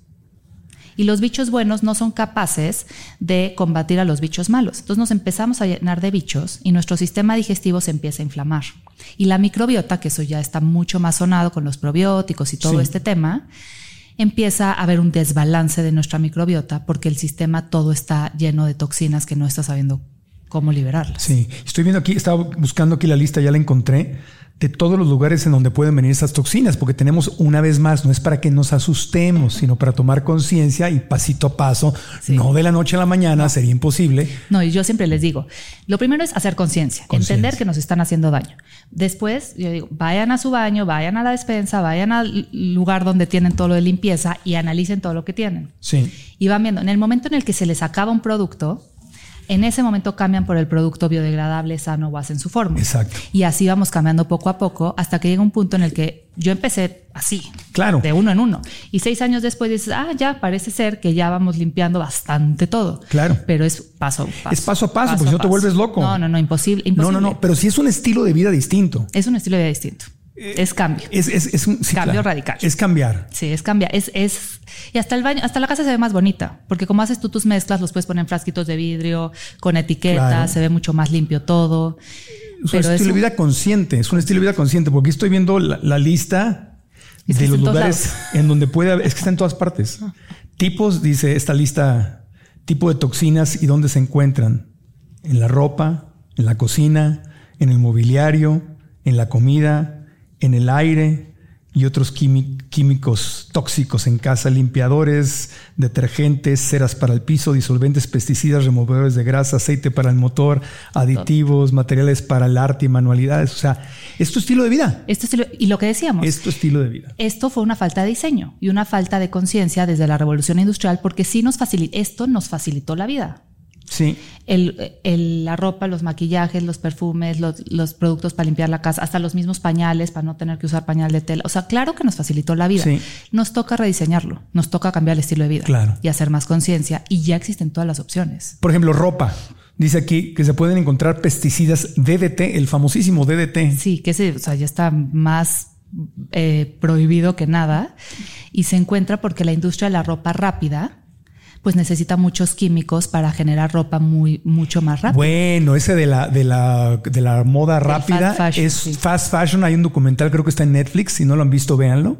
Y los bichos buenos no son capaces de combatir a los bichos malos. Entonces nos empezamos a llenar de bichos y nuestro sistema digestivo se empieza a inflamar. Y la microbiota, que eso ya está mucho más sonado con los probióticos y todo este tema, empieza a haber un desbalance de nuestra microbiota porque el sistema todo está lleno de toxinas que no está sabiendo cómo liberarlas. Sí, estoy viendo aquí, estaba buscando aquí la lista, ya la encontré de todos los lugares en donde pueden venir esas toxinas, porque tenemos una vez más, no es para que nos asustemos, sino para tomar conciencia y pasito a paso, no de la noche a la mañana, sería imposible. No, y yo siempre les digo, lo primero es hacer conciencia, entender que nos están haciendo daño. Después, yo digo, vayan a su baño, vayan a la despensa, vayan al lugar donde tienen todo lo de limpieza y analicen todo lo que tienen. Sí. Y van viendo, en el momento en el que se les acaba un producto, en ese momento cambian por el producto biodegradable, sano o hacen su forma. Exacto. Y así vamos cambiando poco a poco hasta que llega un punto en el que yo empecé así. Claro. De uno en uno. Y seis años después dices, ah, ya parece ser que ya vamos limpiando bastante todo. Claro. Pero es paso a paso. Es paso a paso, porque si no te vuelves loco. No, no, no, imposible, No, no, no. Pero sí es un estilo de vida distinto. Es un estilo de vida distinto. Eh, es cambio. Es, es, es un cambio radical. Es cambiar. Sí, es cambiar. Es, es, y hasta el baño, hasta la casa se ve más bonita, porque como haces tú tus mezclas, los puedes poner en frasquitos de vidrio, con etiquetas, se ve mucho más limpio todo. Es un estilo de vida consciente, es un estilo de vida consciente, porque estoy viendo la, lista de los lugares en donde puede haber, es que está en todas partes. Tipos, dice esta lista, tipo de toxinas y dónde se encuentran. En la ropa, en la cocina, en el mobiliario, en la comida, en el aire y otros químicos tóxicos en casa, limpiadores, detergentes, ceras para el piso, disolventes, pesticidas, removedores de grasa, aceite para el motor, aditivos, materiales para el arte y manualidades. O sea, es tu estilo de vida. Estilo, y lo que decíamos. Es tu estilo de vida. Esto fue una falta de diseño y una falta de conciencia desde la revolución industrial porque sí nos facilitó, esto nos facilitó la vida. Sí. El, la ropa, los maquillajes, los perfumes, los, productos para limpiar la casa, hasta los mismos pañales para no tener que usar pañal de tela. O sea, claro que nos facilitó la vida. Nos toca rediseñarlo, nos toca cambiar el estilo de vida claro. y hacer más conciencia. Y ya existen todas las opciones. Por ejemplo, ropa. Dice aquí que se pueden encontrar pesticidas DDT, el famosísimo DDT. Sí, que o sea, ya está más eh, prohibido que nada. Y se encuentra porque la industria de la ropa rápida pues necesita muchos químicos para generar ropa muy, mucho más rápido. Bueno, ese de la, de la, de la moda rápida es fast fashion. Hay un documental, creo que está en Netflix. Si no lo han visto, véanlo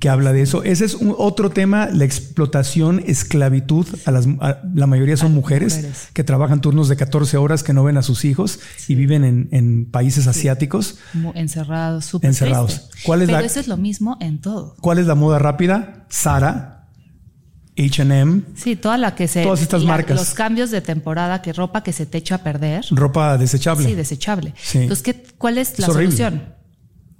que habla de eso. Ese es un otro tema, la explotación, esclavitud. A las, la mayoría son mujeres, que trabajan turnos de 14 horas, que no ven a sus hijos y viven en, países asiáticos. Encerrados, súper Encerrados. ¿Cuál es Pero eso es lo mismo en todo. ¿Cuál es la moda rápida? Sara, H&M, Sí, toda la que se... Todas estas la- marcas. Los cambios de temporada, que ropa que se te echa a perder. ropa desechable. Sí, desechable. Sí. Entonces, ¿qué, ¿cuál es la horrible. solución?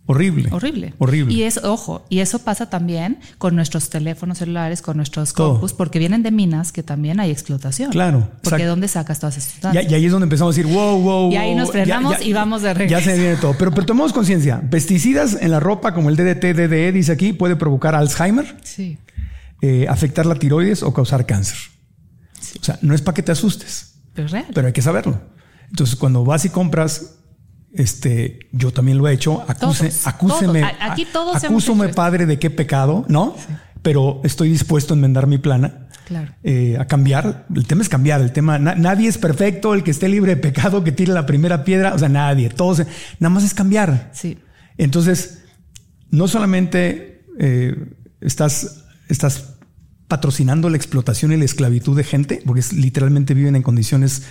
Horrible. Horrible. Horrible. Y es, ojo, y eso pasa también con nuestros teléfonos celulares, con nuestros Todo. compus, porque vienen de minas que también hay explotación. Claro, Porque exacto. ¿dónde sacas todas esas Y, sustancias? y ahí es donde empezamos a decir, wow, wow. Y ahí wow, nos frenamos y vamos de regreso. Ya se viene todo. Pero, pero tomemos conciencia. Pesticidas en la ropa, como el DDT, DDE, dice aquí, puede provocar Alzheimer, Sí. Eh, afectar la tiroides o causar cáncer. O sea, no es para que te asustes, Pero es real. pero hay que saberlo. Entonces, cuando vas y compras, este, yo también lo he hecho. Acuse, Todos, acúseme. todos. Aquí todos acúsome, padre, de qué pecado, ¿no? Pero estoy dispuesto a enmendar mi plana. Claro. eh, a cambiar. El tema es cambiar. El tema, na- nadie es perfecto. El que esté libre de pecado, que tire la primera piedra. O sea, nadie. Todos, nada más es cambiar. Sí. Entonces, no solamente eh, estás, estás patrocinando la explotación y la esclavitud de gente, porque es- literalmente viven en condiciones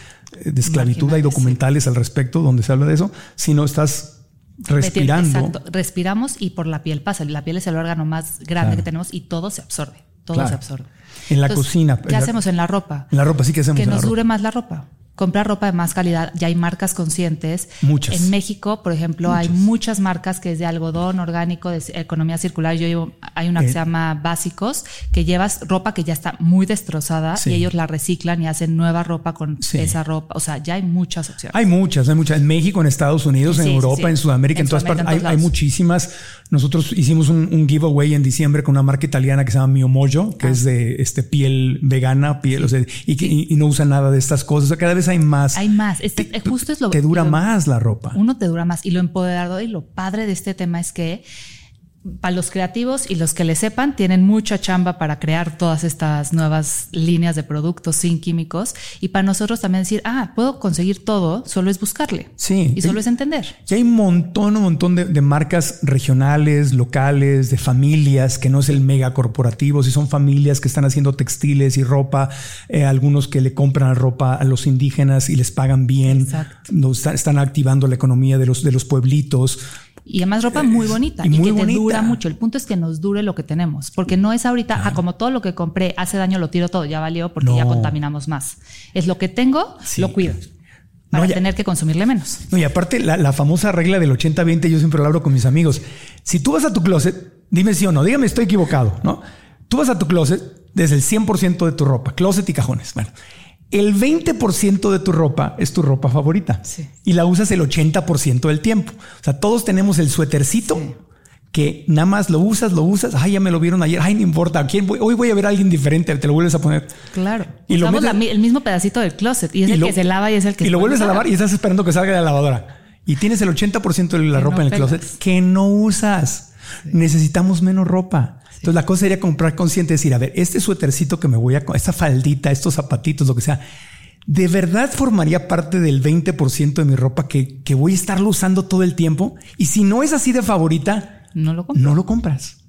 eh, de esclavitud. Hay documentales al respecto donde se habla de eso, sino estás respirando. Exacto. Respiramos y por la piel pasa. La piel es el órgano más grande Claro. que tenemos y todo se absorbe. Todo Claro. se absorbe. En la cocina. ¿Qué En la- hacemos en la ropa? En la ropa sí que hacemos. que en la nos ropa. dure más la ropa. Comprar ropa de más calidad. Ya hay marcas conscientes. Muchas. En México, por ejemplo, hay muchas marcas que es de algodón orgánico, de economía circular. Yo llevo, hay una que Eh. se llama Básicos, que llevas ropa que ya está muy destrozada Sí. y ellos la reciclan y hacen nueva ropa con Sí. esa ropa. O sea, ya hay muchas opciones. Hay muchas, hay muchas. En México, en Estados Unidos, en Sí, Europa, en Sudamérica, en, En todas partes. Hay, muchísimas. Nosotros hicimos un, un giveaway en diciembre con una marca italiana que se llama Mio Mojo, Ah. que es de este piel vegana, piel, o sea, y, que- y- y no usa nada de estas cosas. O sea, cada vez hay más. Hay más. Es- Te- es justo es lo Te dura lo- más la ropa. Uno te dura más. Y lo empoderado y lo padre de este tema es que para los creativos y los que le sepan, tienen mucha chamba para crear todas estas nuevas líneas de productos sin químicos. Y para nosotros también decir, ah, puedo conseguir todo, solo es buscarle. Sí. Y solo es entender. Y hay un montón, un montón de, de marcas regionales, locales, de familias, que no es el mega corporativo, si son familias que están haciendo textiles y ropa, eh, algunos que le compran ropa a los indígenas y les pagan bien, Exacto. están activando la economía de los, de los pueblitos. Y además ropa muy bonita y que te bonita. dura mucho. El punto es que nos dure lo que tenemos, porque no es ahorita, ah, como todo lo que compré hace daño, lo tiro todo, ya valió porque ya contaminamos más. Es lo que tengo, Sí. lo cuido. Para No, tener que consumirle menos. No, y aparte, la, la famosa regla del 80-20, yo siempre lo hablo con mis amigos. Si tú vas a tu closet, dime sí o no, dígame, estoy equivocado, ¿no? Tú vas a tu closet desde el 100% de tu ropa, closet y cajones. Bueno, el 20% de tu ropa es tu ropa favorita Sí. y la usas el 80% del tiempo. O sea, todos tenemos el suétercito. Que nada más lo usas, lo usas. Ay, ya me lo vieron ayer. Ay, no importa. ¿a quién voy? Hoy voy a ver a alguien diferente. Te lo vuelves a poner. Claro. Y lo Usamos metes- la mi- el mismo pedacito del closet y es Y el lo- que se lava y es el que y lo vuelves a lavar y estás esperando que salga de la lavadora. Y tienes el 80% de la Que ropa no en el pelas. closet que no usas. Necesitamos menos ropa. Entonces la cosa sería comprar consciente, decir, a ver, este suétercito que me voy a, esta faldita, estos zapatitos, lo que sea, ¿de verdad formaría parte del 20% de mi ropa que, que voy a estarlo usando todo el tiempo? Y si no es así de favorita, No lo compro. no lo compras.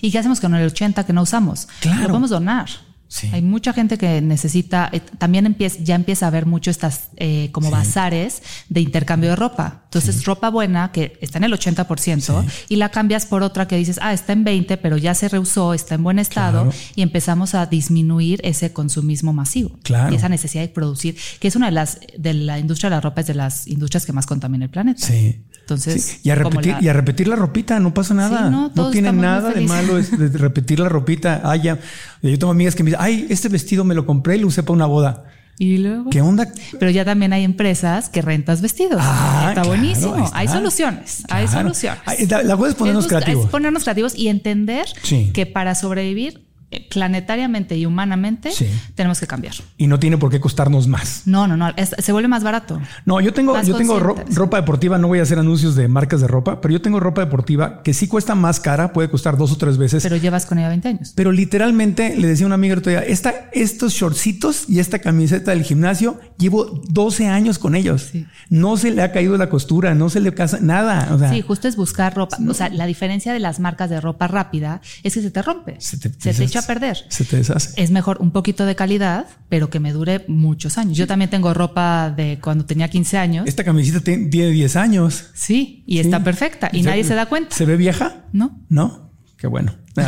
¿Y qué hacemos con el 80 que no usamos? Claro. Lo podemos donar. Sí. Hay mucha gente que necesita, eh, también empieza, ya empieza a haber mucho estas eh, como Sí. bazares de intercambio de ropa. Entonces, ropa buena que está en el 80% y la cambias por otra que dices, ah, está en 20, pero ya se reusó, está en buen estado Claro. y empezamos a disminuir ese consumismo masivo. Claro. Y esa necesidad de producir, que es una de las, de la industria de la ropa, es de las industrias que más contamina el planeta. Sí. Entonces, Sí, Y, a repetir, la- y a repetir la ropita, no pasa nada. Sí, no, no, tiene nada de malo de repetir la ropita. Ah, ya. Yo tengo amigas que me dicen, ay, este vestido me lo compré y lo usé para una boda. y luego... ¿Qué onda? Pero ya también hay empresas que rentas vestidos. Ah, está claro, buenísimo. está. Hay soluciones. Hay soluciones. La, la cosa es ponernos Es creativos. Es ponernos creativos y entender Sí. que para sobrevivir planetariamente y humanamente Sí. tenemos que cambiar. Y no tiene por qué costarnos más. No, no, no. es- se vuelve más barato. No, yo tengo, Más yo tengo ro- ropa deportiva, no voy a hacer anuncios de marcas de ropa, pero yo tengo ropa deportiva que sí cuesta más cara, puede costar dos o tres veces. Pero llevas con ella 20 años. Pero literalmente le decía a una amiga el otro día, esta, estos shortcitos y esta camiseta del gimnasio, llevo 12 años con ellos. Sí. No se le ha caído la costura, no se le casa nada. O sea, Sí, justo es buscar ropa. O sea, la diferencia de las marcas de ropa rápida es que se te rompe. se te, se te echa a perder. Se te deshace. es mejor un poquito de calidad, pero que me dure muchos años. Yo también tengo ropa de cuando tenía 15 años. Esta camiseta tiene 10 años. Sí, y está perfecta y nadie se da cuenta. ¿Se ve vieja? ¿No? ¿No? Qué bueno. (laughs)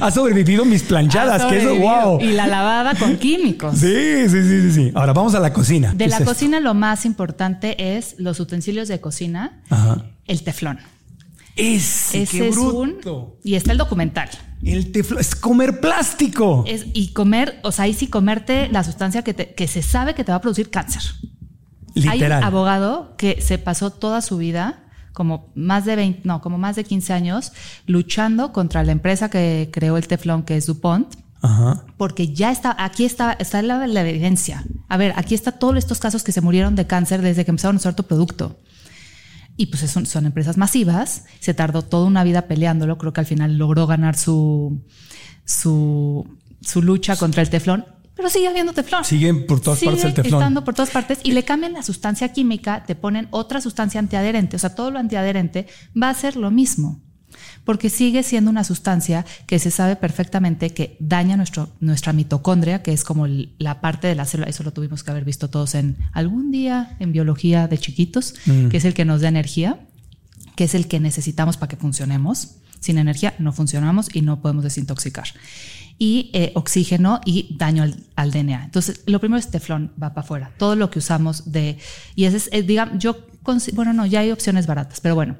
Ha sobrevivido mis planchadas, Ha que eso, sobrevivido. wow. Y la lavada con químicos. Sí, sí, sí, sí, sí. Ahora vamos a la cocina. De ¿Qué la es esto? cocina lo más importante es los utensilios de cocina, Ajá. el teflón. Ese, Ese qué es bruto. un y está el documental. El teflón es comer plástico. Es, y comer, o sea, ahí sí comerte la sustancia que, te- que se sabe que te va a producir cáncer. Hay Literal. un abogado que se pasó toda su vida, como más de 20, no, como más de 15 años, luchando contra la empresa que creó el teflón, que es DuPont, Ajá. porque ya está, aquí está, está la, la evidencia. A ver, aquí está todos estos casos que se murieron de cáncer desde que empezaron a usar tu producto. Y pues son, son empresas masivas, se tardó toda una vida peleándolo, creo que al final logró ganar su, su, su lucha contra el teflón, pero sigue habiendo teflón. Siguen por todas Sigue partes el teflón. estando por todas partes y le cambian la sustancia química, te ponen otra sustancia antiadherente, o sea, todo lo antiadherente va a ser lo mismo. Porque sigue siendo una sustancia que se sabe perfectamente que daña nuestro, nuestra mitocondria, que es como la parte de la célula, eso lo tuvimos que haber visto todos en algún día en biología de chiquitos, que es el que nos da energía, que es el que necesitamos para que funcionemos. Sin energía no funcionamos y no podemos desintoxicar. Y eh, oxígeno y daño al, al DNA. Entonces, lo primero es teflón, va para afuera. Todo lo que usamos de. Y ese es, eh, digamos, yo. Bueno, no, ya hay opciones baratas, pero bueno.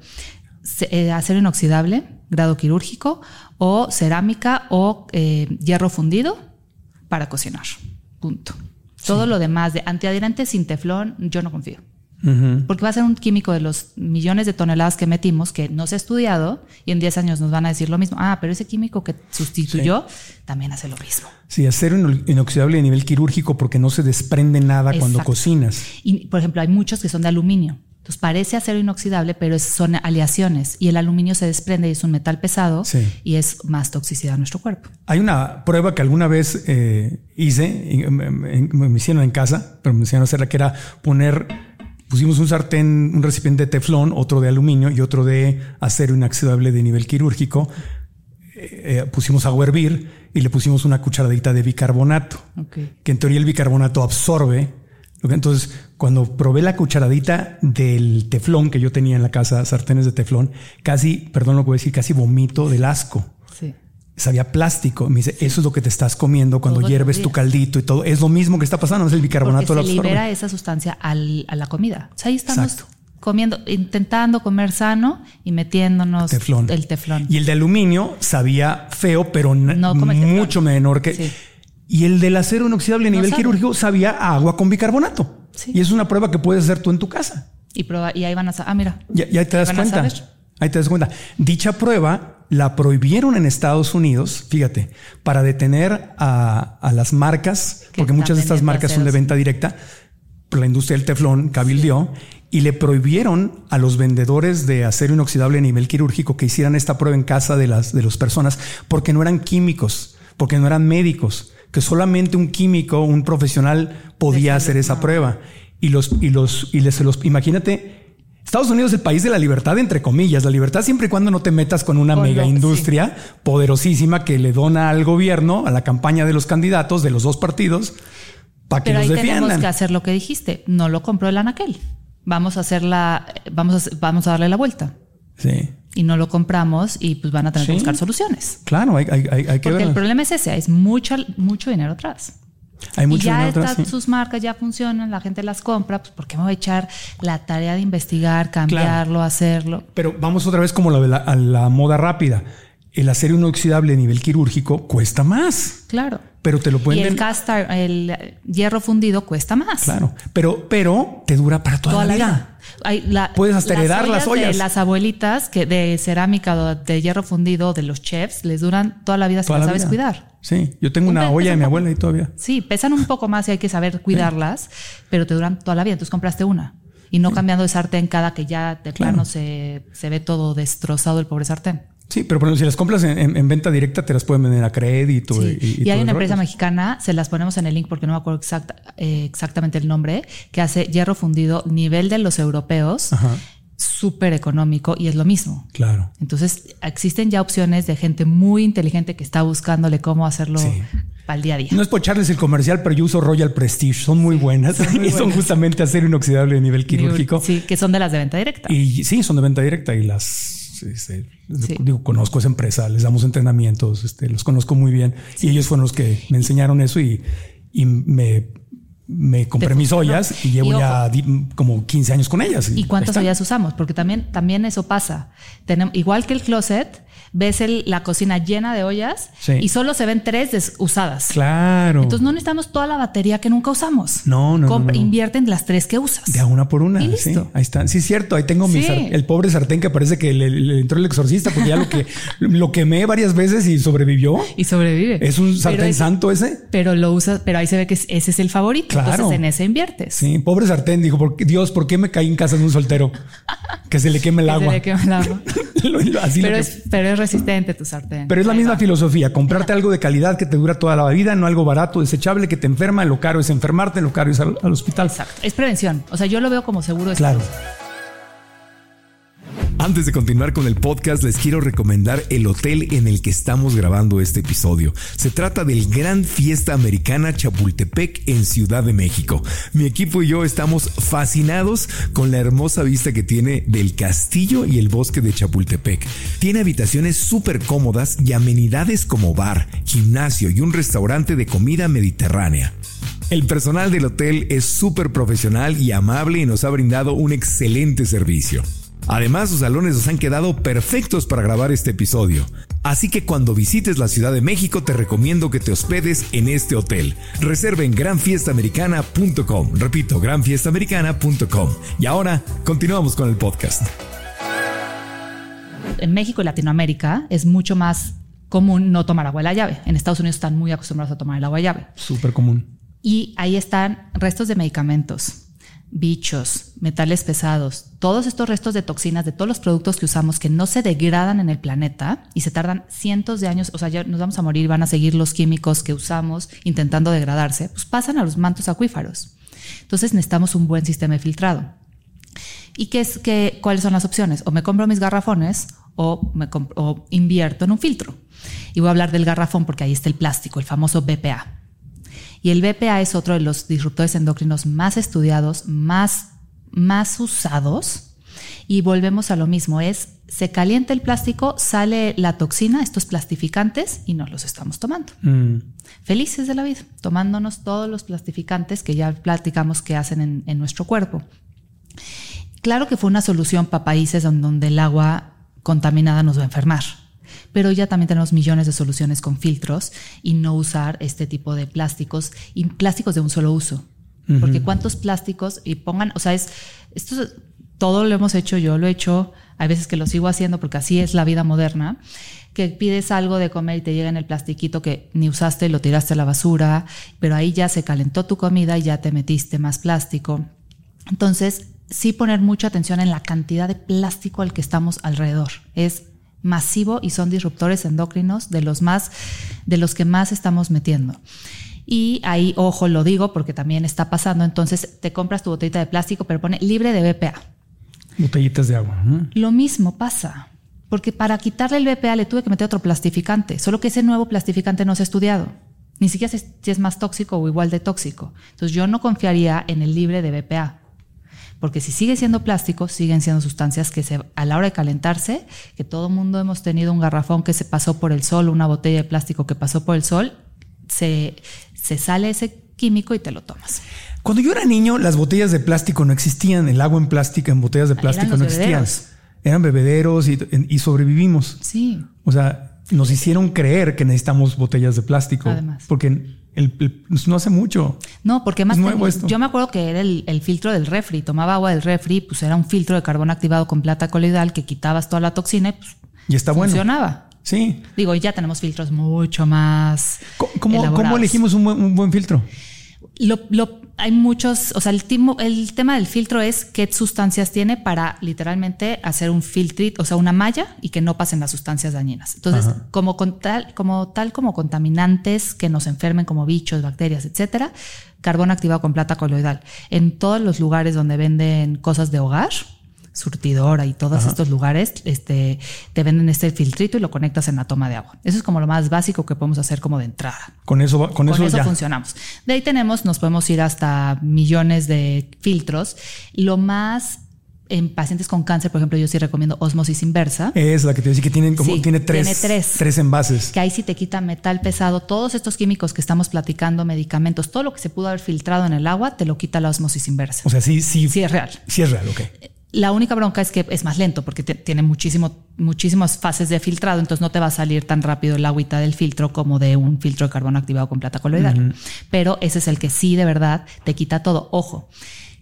Eh, acero inoxidable, grado quirúrgico, o cerámica o eh, hierro fundido para cocinar. Punto. Todo lo demás de antiadherente sin teflón, yo no confío. Porque va a ser un químico de los millones de toneladas que metimos que no se ha estudiado y en 10 años nos van a decir lo mismo. Ah, pero ese químico que sustituyó también hace lo mismo. Sí, acero ino- inoxidable a nivel quirúrgico porque no se desprende nada cuando cocinas. Y, por ejemplo, hay muchos que son de aluminio. Entonces parece acero inoxidable, pero son aleaciones y el aluminio se desprende y es un metal pesado Sí. y es más toxicidad a nuestro cuerpo. Hay una prueba que alguna vez eh, hice, y me, me- me hicieron en casa, pero me hicieron hacerla, que era poner, pusimos un sartén, un recipiente de teflón, otro de aluminio y otro de acero inoxidable de nivel quirúrgico. Eh, eh, pusimos agua a hervir y le pusimos una cucharadita de bicarbonato, que en teoría el bicarbonato absorbe. Entonces, cuando probé la cucharadita del teflón que yo tenía en la casa, sartenes de teflón, casi, perdón lo que voy a decir, casi vomito del asco Sí. sabía plástico. Me dice, eso es lo que te estás comiendo cuando hierves tu caldito y todo. Es lo mismo que está pasando, es el bicarbonato Porque se absorbe. libera esa sustancia al- a la comida. O sea, ahí estamos Exacto. comiendo, intentando comer sano y metiéndonos Teflón. el teflón. Y el de aluminio sabía feo, pero No teflón. mucho menor que. Sí. Y el del acero inoxidable a No nivel sabe. quirúrgico sabía a agua con bicarbonato. Sí. Y es una prueba que puedes hacer tú en tu casa. Y, proba- y ahí van a sa- ah, mira. Ya, ya te das cuenta. saber. Ahí te das cuenta. Dicha prueba la prohibieron en Estados Unidos, fíjate, para detener a, a las marcas, Que porque muchas de estas marcas son de venta directa, pero la industria del teflón cabildeó y le prohibieron a los vendedores de acero inoxidable a nivel quirúrgico que hicieran esta prueba en casa de las, de las personas porque no eran químicos, porque no eran médicos, que solamente un químico, un profesional podía hacer esa prueba. Y los, y los, y les, se los, imagínate, Estados Unidos es el país de la libertad, entre comillas. La libertad siempre y cuando no te metas con una mega lo- industria poderosísima que le dona al gobierno, a la campaña de los candidatos de los dos partidos, para que Pero los ahí tenemos defiendan. que hacer lo que dijiste. No lo compró el anaquel. Vamos a hacerla, vamos a, vamos a darle la vuelta. Sí, Y no lo compramos y pues van a tener Sí. que buscar soluciones. claro, hay, hay, hay, hay que Porque ver. el problema es ese, es mucho, mucho dinero atrás. Hay mucho y ya dinero atrás, están sí. sus marcas, ya funcionan, la gente las compra, pues ¿por qué me voy a echar la tarea de investigar, cambiarlo, hacerlo? Pero vamos otra vez como la, la- a la moda rápida. El acero inoxidable a nivel quirúrgico cuesta más, Claro. pero te lo pueden y el ven- cast iron, el hierro fundido cuesta más. Claro, pero, pero te dura para toda, la vida. vida. Hay la- Puedes hasta heredar las ollas. De las abuelitas que de cerámica o de hierro fundido de los chefs les duran toda la vida si las la sabes vida. cuidar. Sí, yo tengo una Un olla de mi abuela y todavía. Sí, pesan un poco más y hay que saber cuidarlas, pero te duran toda la vida. Entonces compraste una y no cambiando de sartén cada que ya de Claro. plano se, se ve todo destrozado el pobre sartén. Sí, pero por ejemplo, si las compras en, en- en venta directa, te las pueden vender a crédito. Sí. Y, hay una empresa rollo. mexicana, se las ponemos en el link porque no me acuerdo exacta- eh, exactamente el nombre, que hace hierro fundido nivel de los europeos, Ajá. súper económico y es lo mismo. Claro. Entonces existen ya opciones de gente muy inteligente que está buscándole cómo hacerlo Sí. para el día a día. No es por echarles el comercial, pero yo uso Royal Prestige. Son muy buenas (laughs) y son justamente acero inoxidable de nivel quirúrgico. Sí, que son de las de venta directa. Y sí, son de venta directa y las este, digo, conozco esa empresa, les damos entrenamientos, este, los conozco muy bien y ellos fueron los que me enseñaron eso y, y me me compré mis ollas y llevo ya como 15 años con ellas. ¿Y, cuántas ollas usamos? Porque también, también eso pasa. Tenemos, igual que el closet, ves la cocina llena de ollas y solo se ven tres usadas. Claro. Entonces no necesitamos toda la batería que nunca usamos. No, no, no, Invierten las tres que usas. De una por una. Sí, ahí está. Sí, es cierto. Ahí tengo el pobre sartén que parece que le, entró el exorcista porque ya lo que (laughs) lo quemé varias veces y sobrevivió. Y sobrevive. Es un sartén santo ese. Pero lo usas, pero ahí se ve que ese es el favorito. Claro. Entonces en ese inviertes. Sí, pobre sartén. Dijo, Dios, ¿por qué me caí en casa de un soltero? Que se le queme el (laughs) agua. Se le queme el agua. (laughs) pero, es, pero es resistente tu sartén. Pero es la misma filosofía, comprarte algo de calidad que te dura toda la vida, no algo barato, desechable, que te enferma, lo caro es enfermarte, lo caro es al, hospital. Exacto. Es prevención. O sea, yo lo veo como seguro de Claro. Antes de continuar con el podcast, les quiero recomendar el hotel en el que estamos grabando este episodio. Se trata del Gran Fiesta Americana Chapultepec en Ciudad de México. Mi equipo y yo estamos fascinados con la hermosa vista que tiene del castillo y el bosque de Chapultepec. Tiene habitaciones súper cómodas y amenidades como bar, gimnasio y un restaurante de comida mediterránea. El personal del hotel es súper profesional y amable y nos ha brindado un excelente servicio. Además, sus salones nos han quedado perfectos para grabar este episodio. Así que cuando visites la Ciudad de México te recomiendo que te hospedes en este hotel. Reserva en granfiestamericana.com. Repito, granfiestamericana.com. Y ahora continuamos con el podcast. En México y Latinoamérica es mucho más común no tomar agua de la llave. En Estados Unidos están muy acostumbrados a tomar el agua de llave. Súper común. Y ahí están restos de medicamentos bichos, metales pesados, todos estos restos de toxinas de todos los productos que usamos que no se degradan en el planeta y se tardan cientos de años, o sea, ya nos vamos a morir, van a seguir los químicos que usamos intentando degradarse, pues pasan a los mantos acuíferos. Entonces necesitamos un buen sistema de filtrado. ¿Y qué es, qué, cuáles son las opciones? O me compro mis garrafones o, me o invierto en un filtro. Y voy a hablar del garrafón porque ahí está el plástico, el famoso BPA. Y el BPA es otro de los disruptores endocrinos más estudiados, más, más usados. Y volvemos a lo mismo, es se calienta el plástico, sale la toxina, estos plastificantes, y nos los estamos tomando. Mm. Felices de la vida, tomándonos todos los plastificantes que ya platicamos que hacen en, en nuestro cuerpo. Claro que fue una solución para países donde el agua contaminada nos va a enfermar pero ya también tenemos millones de soluciones con filtros y no usar este tipo de plásticos y plásticos de un solo uso. Porque cuántos plásticos y pongan, o sea, es esto todo lo hemos hecho, yo lo he hecho, hay veces que lo sigo haciendo porque así es la vida moderna, que pides algo de comer y te llega en el plastiquito que ni usaste, lo tiraste a la basura, pero ahí ya se calentó tu comida y ya te metiste más plástico. Entonces, sí poner mucha atención en la cantidad de plástico al que estamos alrededor. Es masivo y son disruptores endocrinos de los más, de los que más estamos metiendo. Y ahí, ojo, lo digo porque también está pasando. Entonces, te compras tu botellita de plástico, pero pone libre de BPA. Botellitas de agua. Lo mismo pasa. Porque para quitarle el BPA le tuve que meter otro plastificante. Solo que ese nuevo plastificante no se ha estudiado. Ni siquiera si es más tóxico o igual de tóxico. Entonces, yo no confiaría en el libre de BPA porque si sigue siendo plástico, siguen siendo sustancias que se, a la hora de calentarse, que todo el mundo hemos tenido un garrafón que se pasó por el sol, una botella de plástico que pasó por el sol, se, se sale ese químico y te lo tomas. Cuando yo era niño, las botellas de plástico no existían, el agua en plástico, en botellas de plástico no existían. Eran bebederos y, y, sobrevivimos. Sí. O sea, nos hicieron creer que necesitamos botellas de plástico. Además. Porque el, pues, no hace mucho. No, porque más yo me acuerdo que era el, filtro del refri, tomaba agua del refri, pues era un filtro de carbón activado con plata coloidal que quitabas toda la toxina y pues y está funcionaba. Sí. Digo, ya tenemos filtros mucho más. ¿Cómo, ¿cómo elegimos un buen, un buen filtro? Lo, lo, hay muchos, o sea, el, el, tema del filtro es qué sustancias tiene para literalmente hacer un filtrito, o sea, una malla y que no pasen las sustancias dañinas. Entonces, como, con tal, como tal como contaminantes que nos enfermen como bichos, bacterias, etcétera, carbón activado con plata coloidal. En todos los lugares donde venden cosas de hogar, surtidora y todos estos lugares, este, te venden este filtrito y lo conectas en la toma de agua. Eso es como lo más básico que podemos hacer como de entrada. Con eso, con, eso, funcionamos. De ahí tenemos, nos podemos ir hasta millones de filtros. Lo más en pacientes con cáncer, por ejemplo, yo sí recomiendo osmosis inversa. Es la que te decía que tienen como Sí, tiene tres, tiene tres. tres envases. Que ahí sí te quita metal pesado, todos estos químicos que estamos platicando, medicamentos, todo lo que se pudo haber filtrado en el agua, te lo quita la osmosis inversa. O sea, sí, sí, sí es real. sí es real, ok. La única bronca es que es más lento porque te- tiene muchísimo, muchísimas fases de filtrado, entonces no te va a salir tan rápido el agüita del filtro como de un filtro de carbono activado con plata coloidal. Pero ese es el que sí de verdad te quita todo. Ojo,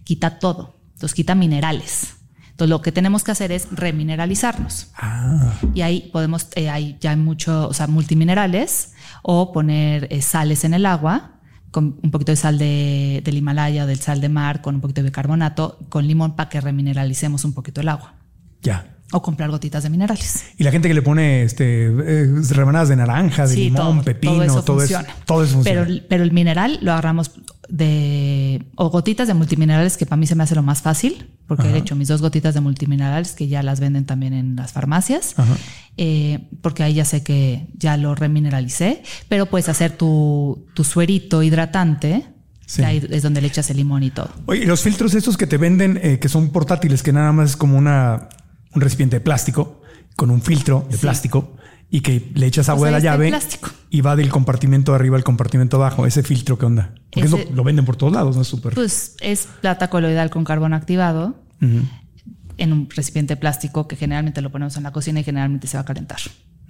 quita todo. Entonces quita minerales. Entonces lo que tenemos que hacer es remineralizarnos. Ah, Y ahí podemos, eh, hay ya mucho, o sea, multiminerales o poner eh, sales en el agua con un poquito de sal de, del Himalaya, del sal de mar, con un poquito de bicarbonato, con limón para que remineralicemos un poquito el agua. ya. O comprar gotitas de minerales. Y la gente que le pone este eh, rebanadas de naranja, de Sí, limón, todo, pepino, todo eso todo funciona. eso, todo eso funciona. Pero, pero el mineral lo agarramos de. o gotitas de multiminerales, que para mí se me hace lo más fácil, porque he hecho mis dos gotitas de multiminerales que ya las venden también en las farmacias. Ajá. eh, porque ahí ya sé que ya lo remineralicé, pero puedes hacer tu, tu suerito hidratante, Sí. ahí es donde le echas el limón y todo. Oye, y los filtros estos que te venden, eh, que son portátiles, que nada más es como una, un recipiente de plástico con un filtro de Sí. plástico y que le echas agua de la llave plástico. y va del compartimento de arriba al compartimento de abajo. Ese filtro, ¿qué onda? Porque Ese- eso lo venden por todos lados, ¿no? Es súper. Pues es plata coloidal con carbono activado en un recipiente plástico que generalmente lo ponemos en la cocina y generalmente se va a calentar.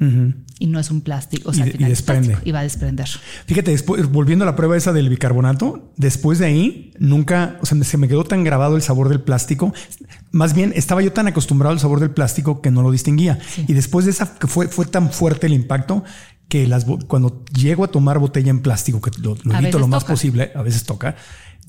Ujú. Y no es un plástico, o Y sea, de- al final y es desprende. plástico, Y va a desprender. Fíjate, después, volviendo a la prueba esa del bicarbonato, después de ahí nunca, o sea, se me quedó tan grabado el sabor del plástico. Más bien, estaba yo tan acostumbrado al sabor del plástico que no lo distinguía. Y después de esa, que fue, fue tan fuerte el impacto que las, cuando llego a tomar botella en plástico, que lo, lo evito lo más toca. posible, a veces toca,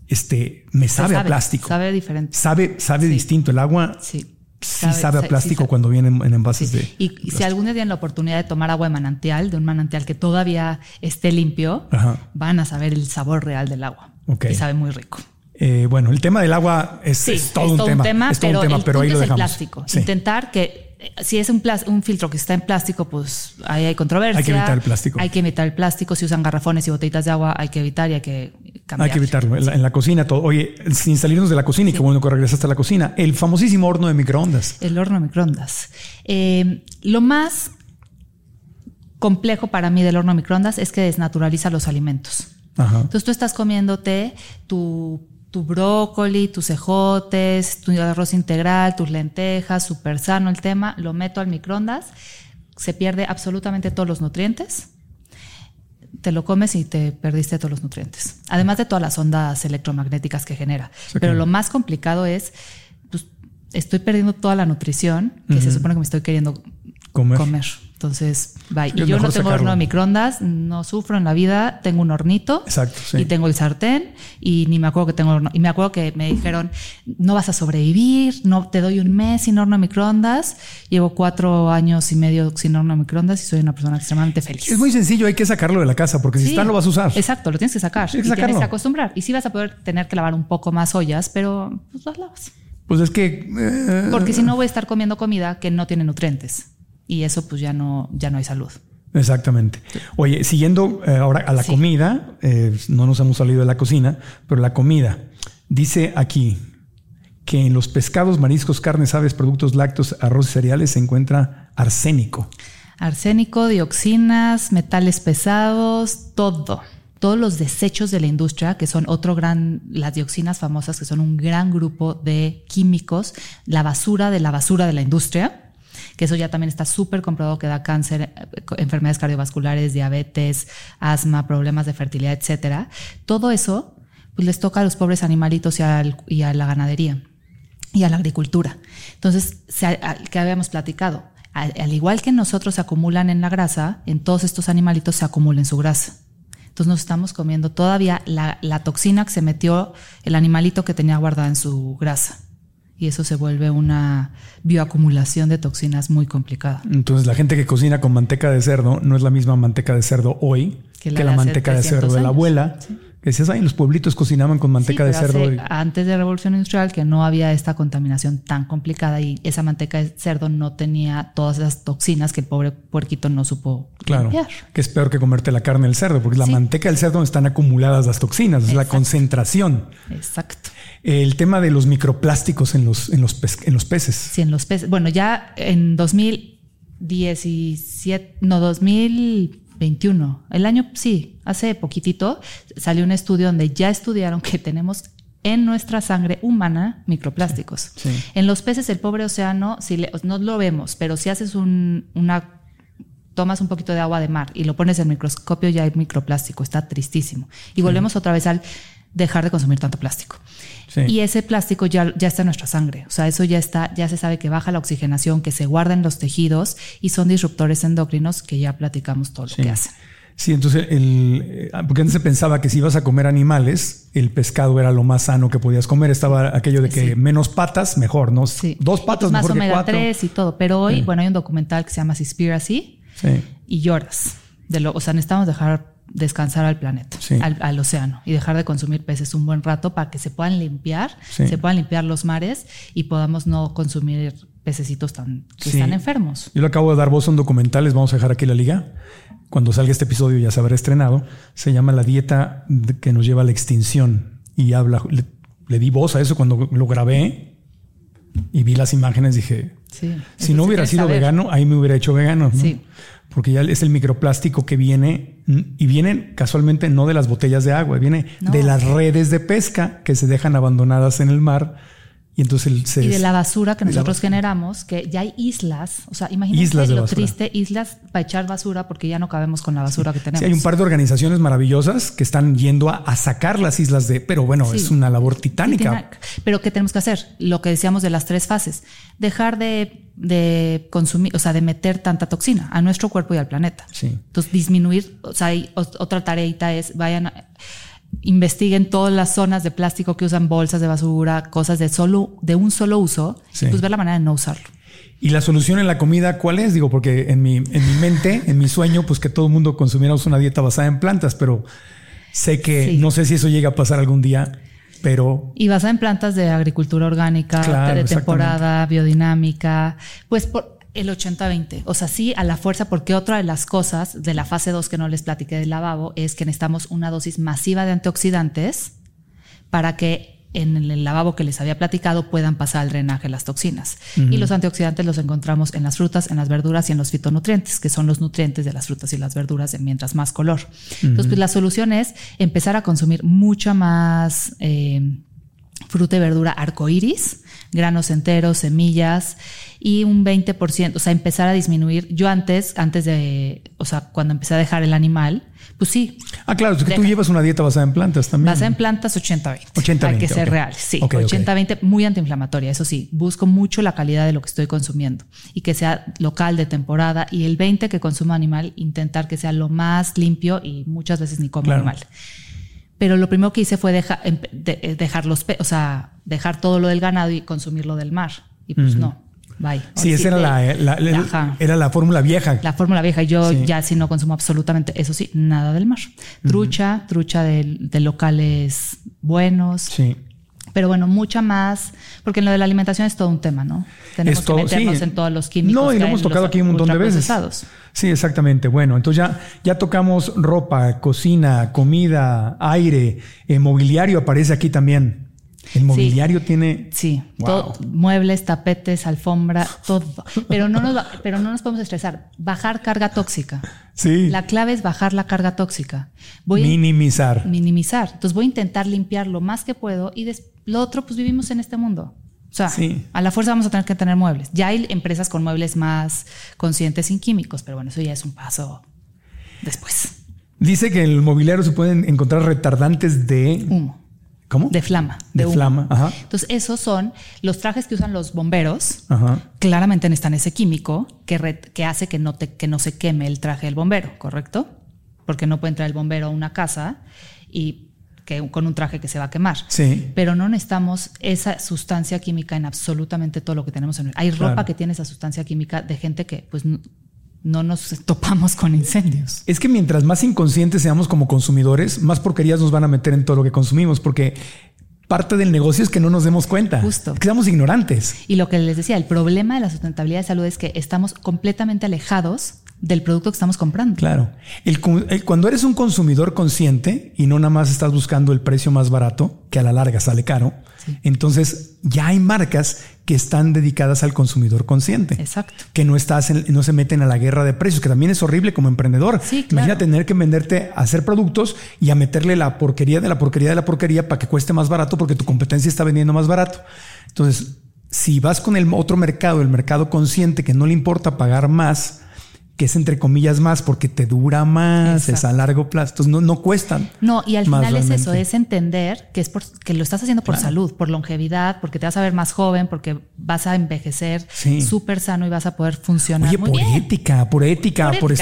este, me Se sabe, a plástico. Sabe diferente. Sabe, sabe Sí. distinto. El agua Sí. Sí sabe, a sí, plástico sabe. cuando viene en, en envases Sí. de. Y, si algún día tienen la oportunidad de tomar agua de manantial, de un manantial que todavía esté limpio, Ajá. van a saber el sabor real del agua. Y sabe muy rico. Eh, bueno, el tema del agua es, Sí, es todo, un, tema, Es todo pero, un tema, el pero ahí lo dejamos. el plástico. Sí. Intentar que si es un, un filtro que está en plástico, pues ahí hay controversia. Hay que evitar el plástico. Hay que evitar el plástico. Si usan garrafones y botellitas de agua, hay que evitar y hay que cambiar. Hay que evitarlo. En la, en la cocina, todo. Oye, sin salirnos de la cocina, y qué bueno que regresaste a la cocina, el famosísimo horno de microondas. El horno a microondas. Eh, lo más complejo para mí del horno a microondas es que desnaturaliza los alimentos. Ajá. Entonces tú estás comiéndote tu, tu brócoli, tus cejotes, tu arroz integral, tus lentejas, súper sano el tema, lo meto al microondas, se pierde absolutamente todos los nutrientes, te lo comes y te perdiste todos los nutrientes, además de todas las ondas electromagnéticas que genera. Pero lo más complicado es, pues, estoy perdiendo toda la nutrición que se supone que me estoy queriendo Comer. comer. Entonces, bye. Y es yo no tengo sacarlo. horno de microondas, no sufro en la vida, tengo un hornito Exacto, sí. y tengo el sartén y ni me acuerdo que tengo horno. Y me acuerdo que me dijeron, no vas a sobrevivir, no te doy un mes sin horno de microondas. Llevo cuatro años y medio sin horno de microondas y soy una persona extremadamente feliz. Es muy sencillo, hay que sacarlo de la casa, porque si Sí, está lo vas a usar. Exacto, lo tienes que sacar. Tienes que y tienes que acostumbrar. Y sí vas a poder tener que lavar un poco más ollas, pero pues las lavas. Pues es que. eh, Porque si no voy a estar comiendo comida que no tiene nutrientes. Y eso pues ya no, ya no hay salud. Exactamente. Oye, siguiendo eh, ahora a la Sí. comida, eh, no nos hemos salido de la cocina, pero la comida. Dice aquí que en los pescados, mariscos, carnes, aves, productos lácteos, arroz y cereales se encuentra arsénico. Arsénico, dioxinas, metales pesados, todo. Todos los desechos de la industria, que son otro gran, las dioxinas famosas, que son un gran grupo de químicos, la basura de la basura de la industria, que eso ya también está súper comprobado que da cáncer, eh, enfermedades cardiovasculares, diabetes, asma, problemas de fertilidad, etcétera. Todo eso, pues les toca a los pobres animalitos y, a la ganadería y a la agricultura. Entonces, se, que habíamos platicado, al, al igual que nosotros se acumulan en la grasa, en todos estos animalitos se acumula en su grasa. Entonces nos estamos comiendo todavía la toxina que se metió el animalito que tenía guardada en su grasa. Y eso se vuelve una bioacumulación de toxinas muy complicada. Entonces, la gente que cocina con manteca de cerdo no es la misma manteca de cerdo hoy que Que la, de manteca de 300 cerdo de la abuela, Que decías, ay, los pueblitos cocinaban con manteca Sí, de cerdo. hace- y- Antes de la Revolución Industrial, que no había esta contaminación tan complicada y esa manteca de cerdo no tenía todas esas toxinas que el pobre puerquito no supo Claro, limpiar. que es peor que comerte la carne del cerdo, porque la Sí. manteca del cerdo están acumuladas las toxinas, es la concentración. Exacto. El tema de los microplásticos en los, en los, en los peces. Sí, en los peces. Bueno, ya en 2017, no, 2021, el año, sí, hace poquitito, salió un estudio donde ya estudiaron que tenemos en nuestra sangre humana microplásticos. Sí. En los peces, el pobre océano, si le- no lo vemos, pero si haces un- una tomas un poquito de agua de mar y lo pones en microscopio ya hay microplástico, está tristísimo. Y volvemos otra vez al dejar de consumir tanto plástico. Sí. Y ese plástico ya, ya está en nuestra sangre. O sea, eso ya está, ya se sabe que baja la oxigenación, que se guarda en los tejidos y son disruptores endocrinos que ya platicamos todo lo que hacen. Sí, entonces, el, eh, porque antes se pensaba que si ibas a comer animales, el pescado era lo más sano que podías comer. Estaba aquello de que Sí. menos patas, mejor, ¿no? Sí. Dos patas más mejor que omega cuatro. 3 y todo. Pero hoy, Sí. bueno, hay un documental que se llama Seaspiracy Sí. y lloras. De lo, o sea, necesitamos dejar descansar al planeta, Sí. al, al océano y dejar de consumir peces un buen rato para que se puedan limpiar, Sí. se puedan limpiar los mares y podamos no consumir pececitos tan, que Sí. están enfermos. Yo le acabo de dar voz a un documental, les vamos a dejar aquí la liga. Cuando salga este episodio ya se habrá estrenado. Se llama La dieta que nos lleva a la extinción. Y habla, le, le di voz a eso cuando lo grabé y vi las imágenes. Dije, Sí. si no hubiera sido saber. vegano, ahí me hubiera hecho vegano. ¿no? Sí. Porque ya es el microplástico que viene y viene casualmente no de las botellas de agua, viene No. de las redes de pesca que se dejan abandonadas en el mar. Y entonces se Y de la basura que nosotros basura. generamos, que ya hay islas, o sea, de lo basura. triste, islas para echar basura porque ya no cabemos con la basura que tenemos. Sí, hay un par de organizaciones maravillosas que están yendo a, a sacar las islas de, pero bueno, Sí. es una labor titánica. Pero ¿qué tenemos que hacer? Lo que decíamos de las tres fases. Dejar de, de consumir, o sea, de meter tanta toxina a nuestro cuerpo y al planeta. Sí. Entonces, disminuir, o sea, hay ot- otra tareita es, vayan, a- investiguen todas las zonas de plástico que usan bolsas de basura, cosas de solo, de un solo uso, Sí. y pues ver la manera de no usarlo. Y la solución en la comida, ¿cuál es? Digo, porque en mi, en mi mente, en mi sueño, pues que todo el mundo consumiéramos una dieta basada en plantas, pero sé que Sí. no sé si eso llega a pasar algún día, pero Y basada en plantas de agricultura orgánica, Claro, de temporada, biodinámica, pues por el 80-20. O sea, sí, a la fuerza, porque otra de las cosas de la fase 2 que no les platiqué del lavabo es que necesitamos una dosis masiva de antioxidantes para que en el lavabo que les había platicado puedan pasar al drenaje las toxinas. Y los antioxidantes los encontramos en las frutas, en las verduras y en los fitonutrientes, que son los nutrientes de las frutas y las verduras de mientras más color. Entonces, pues la solución es empezar a consumir mucha más eh, fruta y verdura arcoíris, granos enteros, semillas y un 20%, o sea, empezar a disminuir. Yo antes, antes de, o sea, cuando empecé a dejar el animal, pues sí, Ah, claro, es que tú Deja. llevas una dieta basada en plantas también. basada en plantas 80-20. 80-20, Hay que ser ok. reales, sí. Ok, ok. 80-20, muy antiinflamatoria, eso sí. Busco mucho la calidad de lo que estoy consumiendo y que sea local, de temporada. Y el 20 que consumo animal, intentar que sea lo más limpio y muchas veces ni como Claro. animal. Pero lo primero que hice fue deja- em- de- eh, dejar los, o sea, dejar todo lo del ganado y consumir lo del mar. Y pues no, bye. Sí, esa era la, de- la- la- Ajá. era la fórmula vieja. La fórmula vieja, yo Sí. ya sí no consumo absolutamente, eso sí, nada del mar. Trucha, trucha de, de locales buenos, Sí. pero bueno, mucha más, porque en lo de la alimentación es todo un tema, ¿no? Tenemos Esto- que meternos sí. en todos los químicos. No, y lo hemos tocado aquí un montón de veces. Sí, exactamente. Bueno, entonces ya, ya tocamos ropa, cocina, comida, aire, eh, mobiliario aparece aquí también. El mobiliario tiene. Sí, Wow. todo- muebles, tapetes, alfombra, todo. Pero no, nos, pero no nos podemos estresar. Bajar carga tóxica. Sí. La clave es bajar la carga tóxica. Voy a- minimizar. minimizar. Entonces voy a intentar limpiar lo más que puedo y des- lo otro, pues vivimos en este mundo. O sea, Sí. a la fuerza vamos a tener que tener muebles. Ya hay empresas con muebles más conscientes sin químicos, pero bueno, eso ya es un paso después. Dice que en el mobiliario se pueden encontrar retardantes de. Humo, ¿Cómo? de flama. De humo. flama, ajá. Entonces, esos son los trajes que usan los bomberos. Ajá. Claramente necesitan ese químico que, re- que hace que no, te, que no se queme el traje del bombero, ¿correcto? Porque no puede entrar el bombero a una casa y que, con un traje que se va a quemar. Sí. Pero no necesitamos esa sustancia química en absolutamente todo lo que tenemos en Hay ropa Claro. que tiene esa sustancia química de gente que pues no nos (laughs) topamos con incendios. Es que mientras más inconscientes seamos como consumidores, más porquerías nos van a meter en todo lo que consumimos, porque parte del negocio es que no nos demos cuenta. Justo. que seamos ignorantes. Y lo que les decía, el problema de la sustentabilidad de salud es que estamos completamente alejados del producto que estamos comprando. Claro. El, cuando eres un consumidor consciente y no nada más estás buscando el precio más barato, que a la larga sale caro, entonces ya hay marcas que están dedicadas al consumidor consciente. Exacto. Que no estás no se meten a la guerra de precios, que también es horrible como emprendedor. Sí, Imagina tener que venderte a hacer productos y a meterle la porquería de la porquería de la porquería para que cueste más barato porque tu competencia está vendiendo más barato. Entonces, si vas con el otro mercado, el mercado consciente que no le importa pagar más, que es entre comillas más porque te dura más, es a largo plazo, entonces no, no cuestan. No, y al final es eso, es entender que es por, que lo estás haciendo por salud, por longevidad, porque te vas a ver más joven, porque vas a envejecer súper sano y vas a poder funcionar Oye, por ética, por ética, por,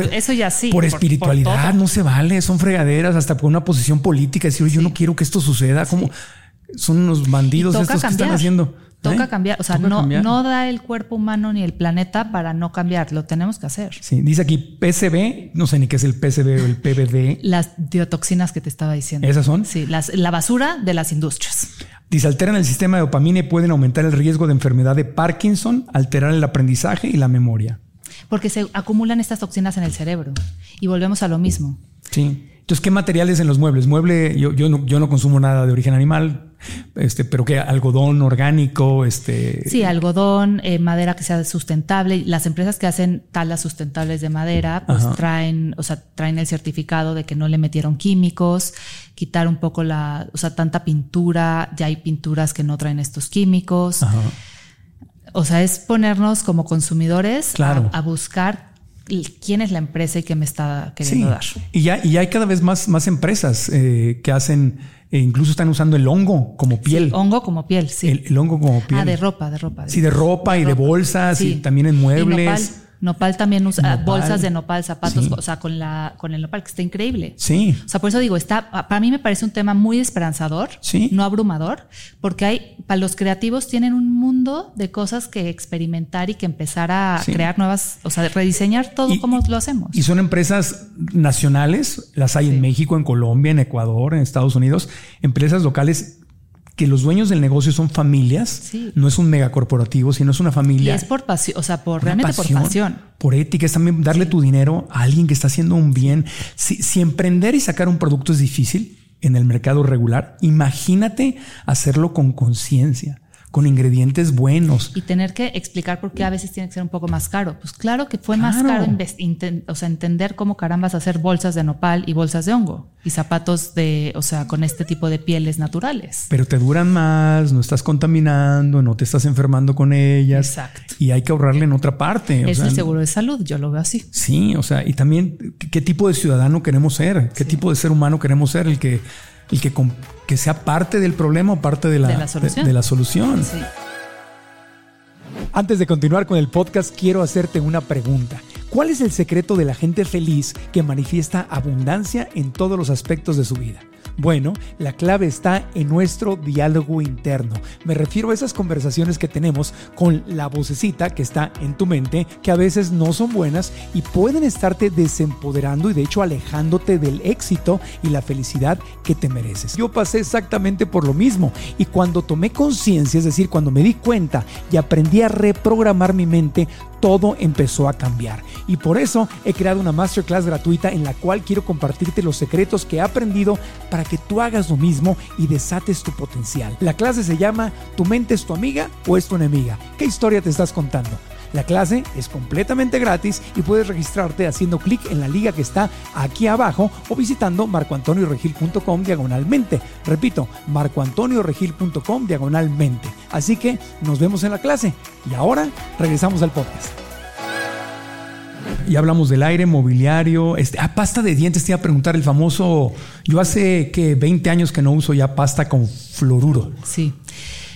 eso ya sí, por, espiritualidad, no se vale, son fregaderas, hasta por una posición política, decir, yo no quiero que esto suceda, como son unos bandidos estos que están haciendo. Toca ¿Eh? cambiar, o sea, no, no da el cuerpo humano ni el planeta para no cambiar, lo tenemos que hacer. Sí, dice aquí PCB, no sé ni qué es el PCB o el PBD. Las diotoxinas que te estaba diciendo. ¿Esas son? Sí, las, la basura de las industrias. Dice, alteran el sistema de dopamina y pueden aumentar el riesgo de enfermedad de Parkinson, alterar el aprendizaje y la memoria. Porque se acumulan estas toxinas en el cerebro y volvemos a lo mismo. Sí. Entonces, ¿qué materiales en los muebles? Mueble, yo, yo, no, yo no consumo nada de origen animal, este, pero ¿qué? Algodón orgánico, este. Sí, algodón, eh, madera que sea sustentable. Las empresas que hacen talas sustentables de madera, pues traen, o sea, traen el certificado de que no le metieron químicos, quitar un poco la, o sea, tanta pintura. Ya hay pinturas que no traen estos químicos. O sea, es ponernos como consumidores a buscar quién es la empresa y qué me está queriendo dar. Y ya, y hay cada vez más, más empresas eh, que hacen, e incluso están usando el hongo como piel. hongo como piel, sí. El, hongo como piel. Ah, de ropa, de ropa. sí, de ropa y de bolsas y también en muebles. Nopal también usa bolsas de nopal, zapatos, o sea, con la con el nopal que está increíble. Sí. O sea, por eso digo, está para mí me parece un tema muy esperanzador, sí. no abrumador, porque hay para los creativos tienen un mundo de cosas que experimentar y que empezar a crear nuevas, o sea, rediseñar todo como lo hacemos. Y son empresas nacionales, las hay en México, en Colombia, en Ecuador, en Estados Unidos, empresas locales que los dueños del negocio son familias, no es un megacorporativo, sino es una familia. Y es por pasión, o sea, por realmente por pasión. Por ética, es también darle tu dinero a alguien que está haciendo un bien. Si, si emprender y sacar un producto es difícil en el mercado regular, imagínate hacerlo con conciencia con ingredientes buenos. Y tener que explicar por qué a veces tiene que ser un poco más caro. Pues claro que fue más caro o sea, entender cómo carambas hacer bolsas de nopal y bolsas de hongo y zapatos de, o sea, con este tipo de pieles naturales. Pero te duran más, no estás contaminando, no te estás enfermando con ellas. Exacto. Y hay que ahorrarle en otra parte. Es el seguro de salud, yo lo veo así. Sí, o sea, y también qué tipo de ciudadano queremos ser, qué tipo de ser humano queremos ser, el que el que, que sea parte del problema o parte de la, de la solución. Antes de continuar con el podcast, quiero hacerte una pregunta. ¿Cuál es el secreto de la gente feliz que manifiesta abundancia en todos los aspectos de su vida? Bueno, la clave está en nuestro diálogo interno. Me refiero a esas conversaciones que tenemos con la vocecita que está en tu mente, que a veces no son buenas y pueden estarte desempoderando y de hecho alejándote del éxito y la felicidad que te mereces. Yo pasé exactamente por lo mismo y cuando tomé conciencia, es decir, cuando me di cuenta y aprendí a reprogramar mi mente, todo empezó a cambiar. Y por eso he creado una masterclass gratuita en la cual quiero compartirte los secretos que he aprendido para que tú hagas lo mismo y desates tu potencial. La clase se llama ¿Tu mente es tu amiga o es tu enemiga? ¿Qué historia te estás contando? La clase es completamente gratis y puedes registrarte haciendo clic en la liga que está aquí abajo o visitando marcoantonioregil.com diagonalmente. Repito, marcoantonioregil.com diagonalmente. Así que nos vemos en la clase y ahora regresamos al podcast. Ya hablamos del aire, mobiliario. Este, ah, pasta de dientes, te iba a preguntar el famoso. Yo hace que 20 años que no uso ya pasta con fluoruro. Sí.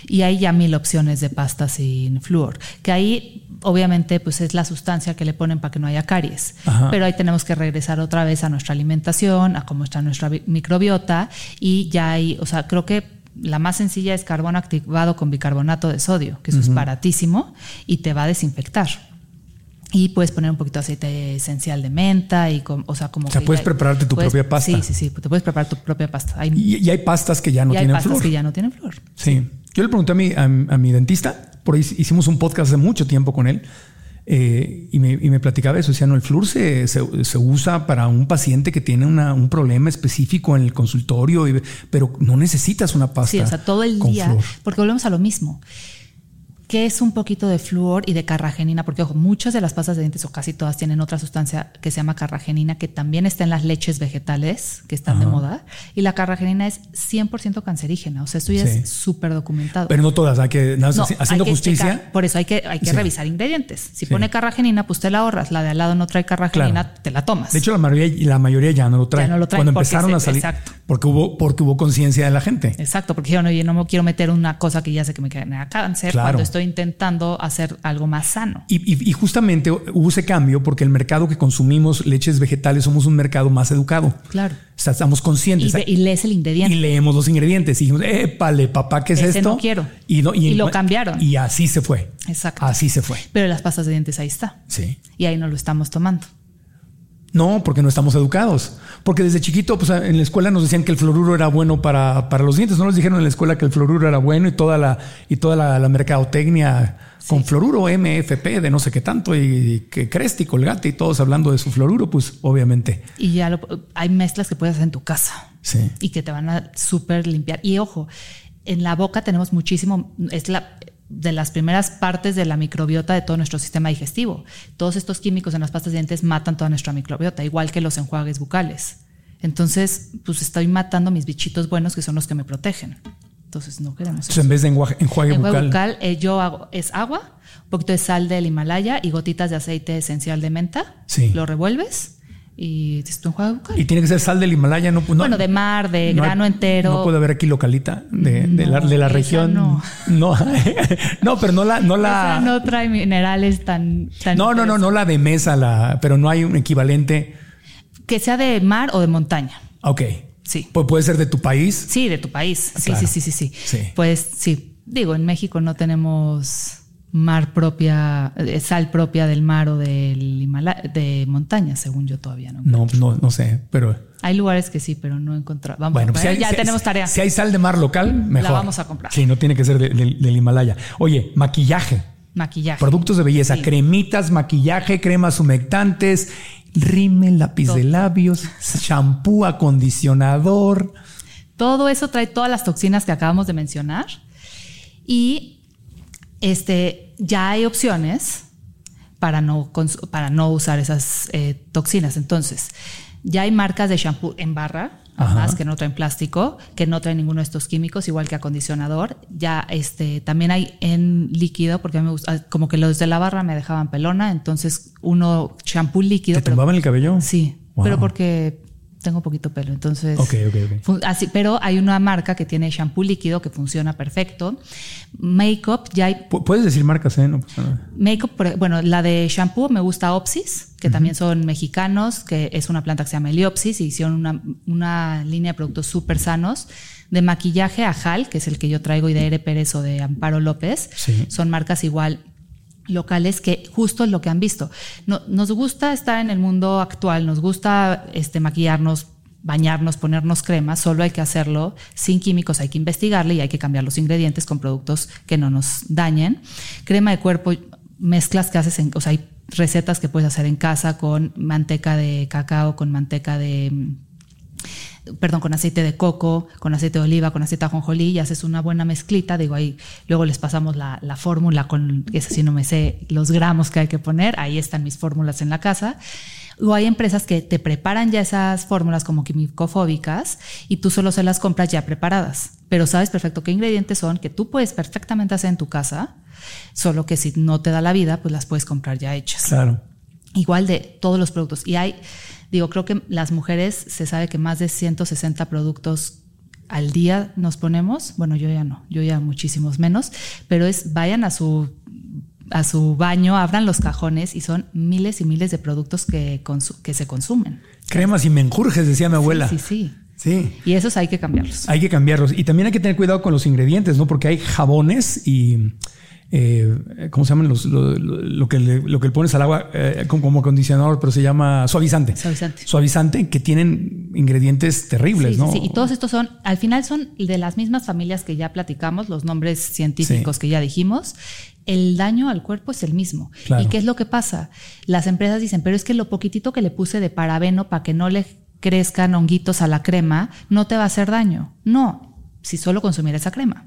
Y hay ya mil opciones de pasta sin flúor. Que ahí, obviamente, pues es la sustancia que le ponen para que no haya caries. Pero ahí tenemos que regresar otra vez a nuestra alimentación, a cómo está nuestra microbiota. Y ya hay, o sea, creo que la más sencilla es carbón activado con bicarbonato de sodio, que eso es baratísimo y te va a desinfectar. Y puedes poner un poquito de aceite esencial de menta y, o sea, como O sea, que puedes prepararte tu puedes- propia pasta. Sí, sí, sí, te puedes preparar tu propia pasta. Hay, Y, y hay pastas que ya no y hay tienen pastas flor. que ya no tienen flor. Sí. Yo le pregunté a mi, a, a mi dentista, por ahí hicimos un podcast hace mucho tiempo con él, eh, y, me, y me platicaba eso. Decía, no, el flúor se, se- se usa para un paciente que tiene una- un problema específico en el consultorio, y- pero no necesitas una pasta. Sí, o sea, todo el día, porque volvemos a lo mismo. ¿Qué es un poquito de flúor y de carragenina? Porque, ojo, muchas de las pastas de dientes o casi todas tienen otra sustancia que se llama carragenina, que también está en las leches vegetales que están de moda. Y la carragenina es 100% cancerígena. O sea, esto ya Sí. es súper documentado. Pero no todas, hay que, No, haci- haciendo hay que justicia. checar. por eso hay que, hay que Sí. revisar ingredientes. Si Sí. pone carragenina, pues te la ahorras. La de al lado no trae carragenina, Claro. te la tomas. De hecho, la mayoría, la mayoría ya no lo trae. Ya no lo traen Cuando empezaron se- a salir. exacto. Porque hubo, porque hubo conciencia de la gente. Exacto, porque yo no, yo no me quiero meter una cosa que ya sé que me genera cáncer Claro. cuando estoy intentando hacer algo más sano. Y, y- y justamente hubo ese cambio porque el mercado que consumimos leches vegetales somos un mercado más educado. Claro. O sea, estamos conscientes. y lees el ingrediente. Y leemos los ingredientes y dijimos, épale, papá, ¿qué es Ese esto? no quiero. Y, no- Y lo cambiaron. Y así se fue. Exacto. Así se fue. Pero las pastas de dientes ahí está. Sí. Y ahí no lo estamos tomando. No, porque no estamos educados. Porque desde chiquito, pues en la escuela nos decían que el fluoruro era bueno para, para los dientes. No nos dijeron en la escuela que el fluoruro era bueno y toda la, y toda la, la mercadotecnia con fluoruro MFP de no sé qué tanto y que Cresti, y Colgate y todos hablando de su fluoruro, pues obviamente. Y ya lo, hay mezclas que puedes hacer en tu casa Sí. y que te van a súper limpiar. Y ojo, en la boca tenemos muchísimo, es la de las primeras partes de la microbiota de todo nuestro sistema digestivo. Todos estos químicos en las pastas de dientes matan toda nuestra microbiota, igual que los enjuagues bucales. Entonces, pues estoy matando mis bichitos buenos que son los que me protegen. Entonces, no queremos Entonces, en vez de enjuague, enjuague Enjuague bucal. bucal, eh, yo hago, es agua, un poquito de sal del Himalaya y gotitas de aceite esencial de menta. Sí. Lo revuelves y es tu enjuague bucal. Y tiene que ser sal del Himalaya, no, no- bueno, de mar, de no hay- grano entero. No puede haber aquí localita de, de la, No, de la región. no. (laughs) (laughs) No, pero no la, no la. Esa no trae minerales tan, tan No, no, no, no la de mesa, la, pero no hay un equivalente. Que sea de mar o de montaña. Ok. Sí. Pues puede ser de tu país. Sí, de tu país. Sí, Claro. sí, sí, sí, sí, Sí. Pues sí. Digo, en México no tenemos mar propia, eh, sal propia del mar o del Himalaya, de montaña, según yo todavía no. No, no, no sé, pero Hay lugares que sí, pero no he encontrado. Vamos bueno, a pues si hay- ya si- tenemos tarea. Si hay sal de mar local, mejor. vamos a comprar. Sí, no tiene que ser de- de- del Himalaya. Oye, maquillaje, Maquillaje. productos de belleza, Sí. cremitas, maquillaje, cremas humectantes, rímel, lápiz de labios, shampoo, acondicionador. Todo eso trae todas las toxinas que acabamos de mencionar. Y este, ya hay opciones para no, para no usar esas eh, toxinas. Entonces, ya hay marcas de shampoo en barra, Ajá. además que no traen plástico, que no traen ninguno de estos químicos, igual que acondicionador. Ya este, también hay en líquido, porque a mí me gusta, como que los de la barra me dejaban pelona, entonces uno shampoo líquido. ¿Te tumbaban el cabello? Sí, Wow. pero porque tengo poquito pelo, entonces. Ok, ok, ok. Fun- Así, pero hay una marca que tiene shampoo líquido que funciona perfecto. Makeup, ya hay Pu- Puedes decir marcas, ¿eh? No pasa nada. Makeup, por- bueno, la de shampoo me gusta Opsis, que también son mexicanos, que es una planta que se llama Heliopsis, y hicieron una, una línea de productos súper sanos. De maquillaje, Ajal, que es el que yo traigo, y de Ere Pérez o de Amparo López, Sí. son marcas igual locales que justo lo que han visto. No, nos gusta estar en el mundo actual, nos gusta este, maquillarnos, bañarnos, ponernos crema, solo hay que hacerlo sin químicos, hay que investigarle y hay que cambiar los ingredientes con productos que no nos dañen. Crema de cuerpo, mezclas que haces en, o sea, hay recetas que puedes hacer en casa con manteca de cacao, con manteca de perdón, con aceite de coco, con aceite de oliva, con aceite de ajonjolí y haces una buena mezclita. Digo, ahí luego les pasamos la, la fórmula con, esa sí no me sé los gramos que hay que poner. Ahí están mis fórmulas en la casa. O hay empresas que te preparan ya esas fórmulas como quimicofóbicas y tú solo se las compras ya preparadas. Pero sabes perfecto qué ingredientes son que tú puedes perfectamente hacer en tu casa, solo que si no te da la vida, pues las puedes comprar ya hechas Claro. igual de todos los productos. Y hay, digo, creo que las mujeres se sabe que más de 160 productos al día nos ponemos. Bueno, yo ya no, yo ya muchísimos menos, pero es vayan a su a su baño, abran los cajones y son miles y miles de productos que, que se consumen. Cremas y menjurjes, decía mi abuela. Sí, sí. Sí. Y esos hay que cambiarlos. Hay que cambiarlos. Y también hay que tener cuidado con los ingredientes, ¿no? Porque hay jabones y eh, ¿cómo se llaman? Los, lo, lo- lo que le, lo que le pones al agua eh, como, como acondicionador, pero se llama suavizante. Suavizante. Suavizante, que tienen ingredientes terribles, Sí, ¿no? sí. Y todos estos son, al final son de las mismas familias que ya platicamos, los nombres científicos Sí. que ya dijimos. El daño al cuerpo es el mismo. Claro. ¿Y qué es lo que pasa? Las empresas dicen, pero es que lo poquitito que le puse de parabeno para que no le crezcan honguitos a la crema, no te va a hacer daño. No, si solo consumir esa crema.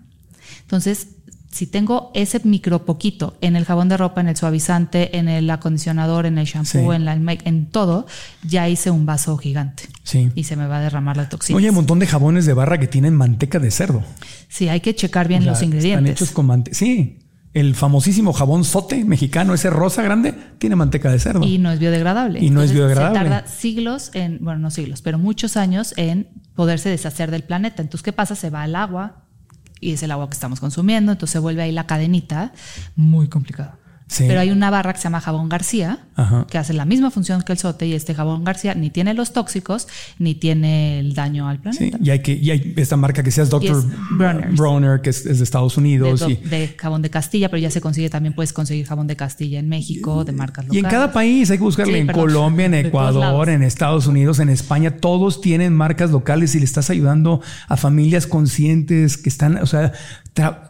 Entonces, si tengo ese micro poquito en el jabón de ropa, en el suavizante, en el acondicionador, en el shampoo, Sí. en, la, en todo, ya hice un vaso gigante Sí. y se me va a derramar la toxina. Oye, hay un montón de jabones de barra que tienen manteca de cerdo. Sí, hay que checar bien O sea, los Están ingredientes. hechos con manteca. Sí. El famosísimo jabón sote mexicano, ese rosa grande, tiene manteca de cerdo. Y no es biodegradable. Y no es biodegradable. Se tarda siglos en, bueno, no siglos, pero muchos años en poderse deshacer del planeta. Entonces, ¿qué pasa? Se va al agua y es el agua que estamos consumiendo, entonces se vuelve ahí la cadenita. Muy complicado. Sí. Pero hay una barra que se llama jabón García, Ajá. que hace la misma función que el sote y este jabón García ni tiene los tóxicos ni tiene el daño al Sí, planeta. y hay que, y hay esta marca que seas Y Dr. es Bronner's. Bronner, que es, es de Estados Unidos. do- y, de jabón de Castilla, pero ya se consigue también, puedes conseguir jabón de Castilla en México, de marcas y locales. en cada país hay que buscarle. Sí, en perdón. Colombia, en Ecuador, en Estados Unidos, en España, todos tienen marcas locales y le estás ayudando a familias conscientes que están, o sea,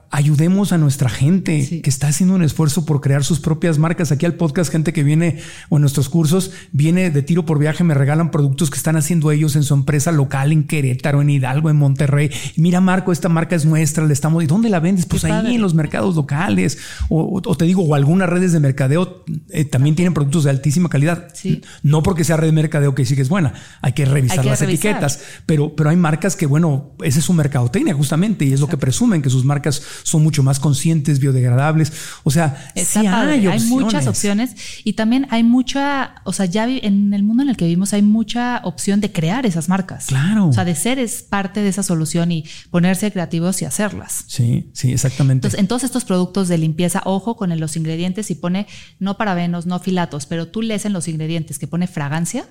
ayudemos a nuestra gente Sí. que está haciendo un esfuerzo por crear sus propias marcas. Aquí al podcast, gente que viene o en nuestros cursos, viene de tiro por viaje, me regalan productos que están haciendo ellos en su empresa local, en Querétaro, en Hidalgo, en Monterrey. Mira, Marco, esta marca es nuestra, le estamos, ¿y dónde la vendes? Pues ahí padre. en los mercados locales. O, o te digo, o algunas redes de mercadeo eh, también tienen productos de altísima calidad. Sí. No porque sea red de mercadeo que sí que es buena. Hay que revisar Hay que las revisar. etiquetas. Pero, pero hay marcas que, bueno, esa es su mercadotecnia justamente y es lo que presumen, que sus marcas son mucho más conscientes, biodegradables. O sea, sí hay, hay, muchas opciones y también hay mucha, o sea, ya en el mundo en el que vivimos hay mucha opción de crear esas marcas. Claro. O sea, de ser es parte de esa solución y ponerse creativos y hacerlas. Sí, sí, exactamente. Entonces, en todos estos productos de limpieza, ojo con los ingredientes y pone no parabenos, no filatos, pero tú lees en los ingredientes que pone fragancia.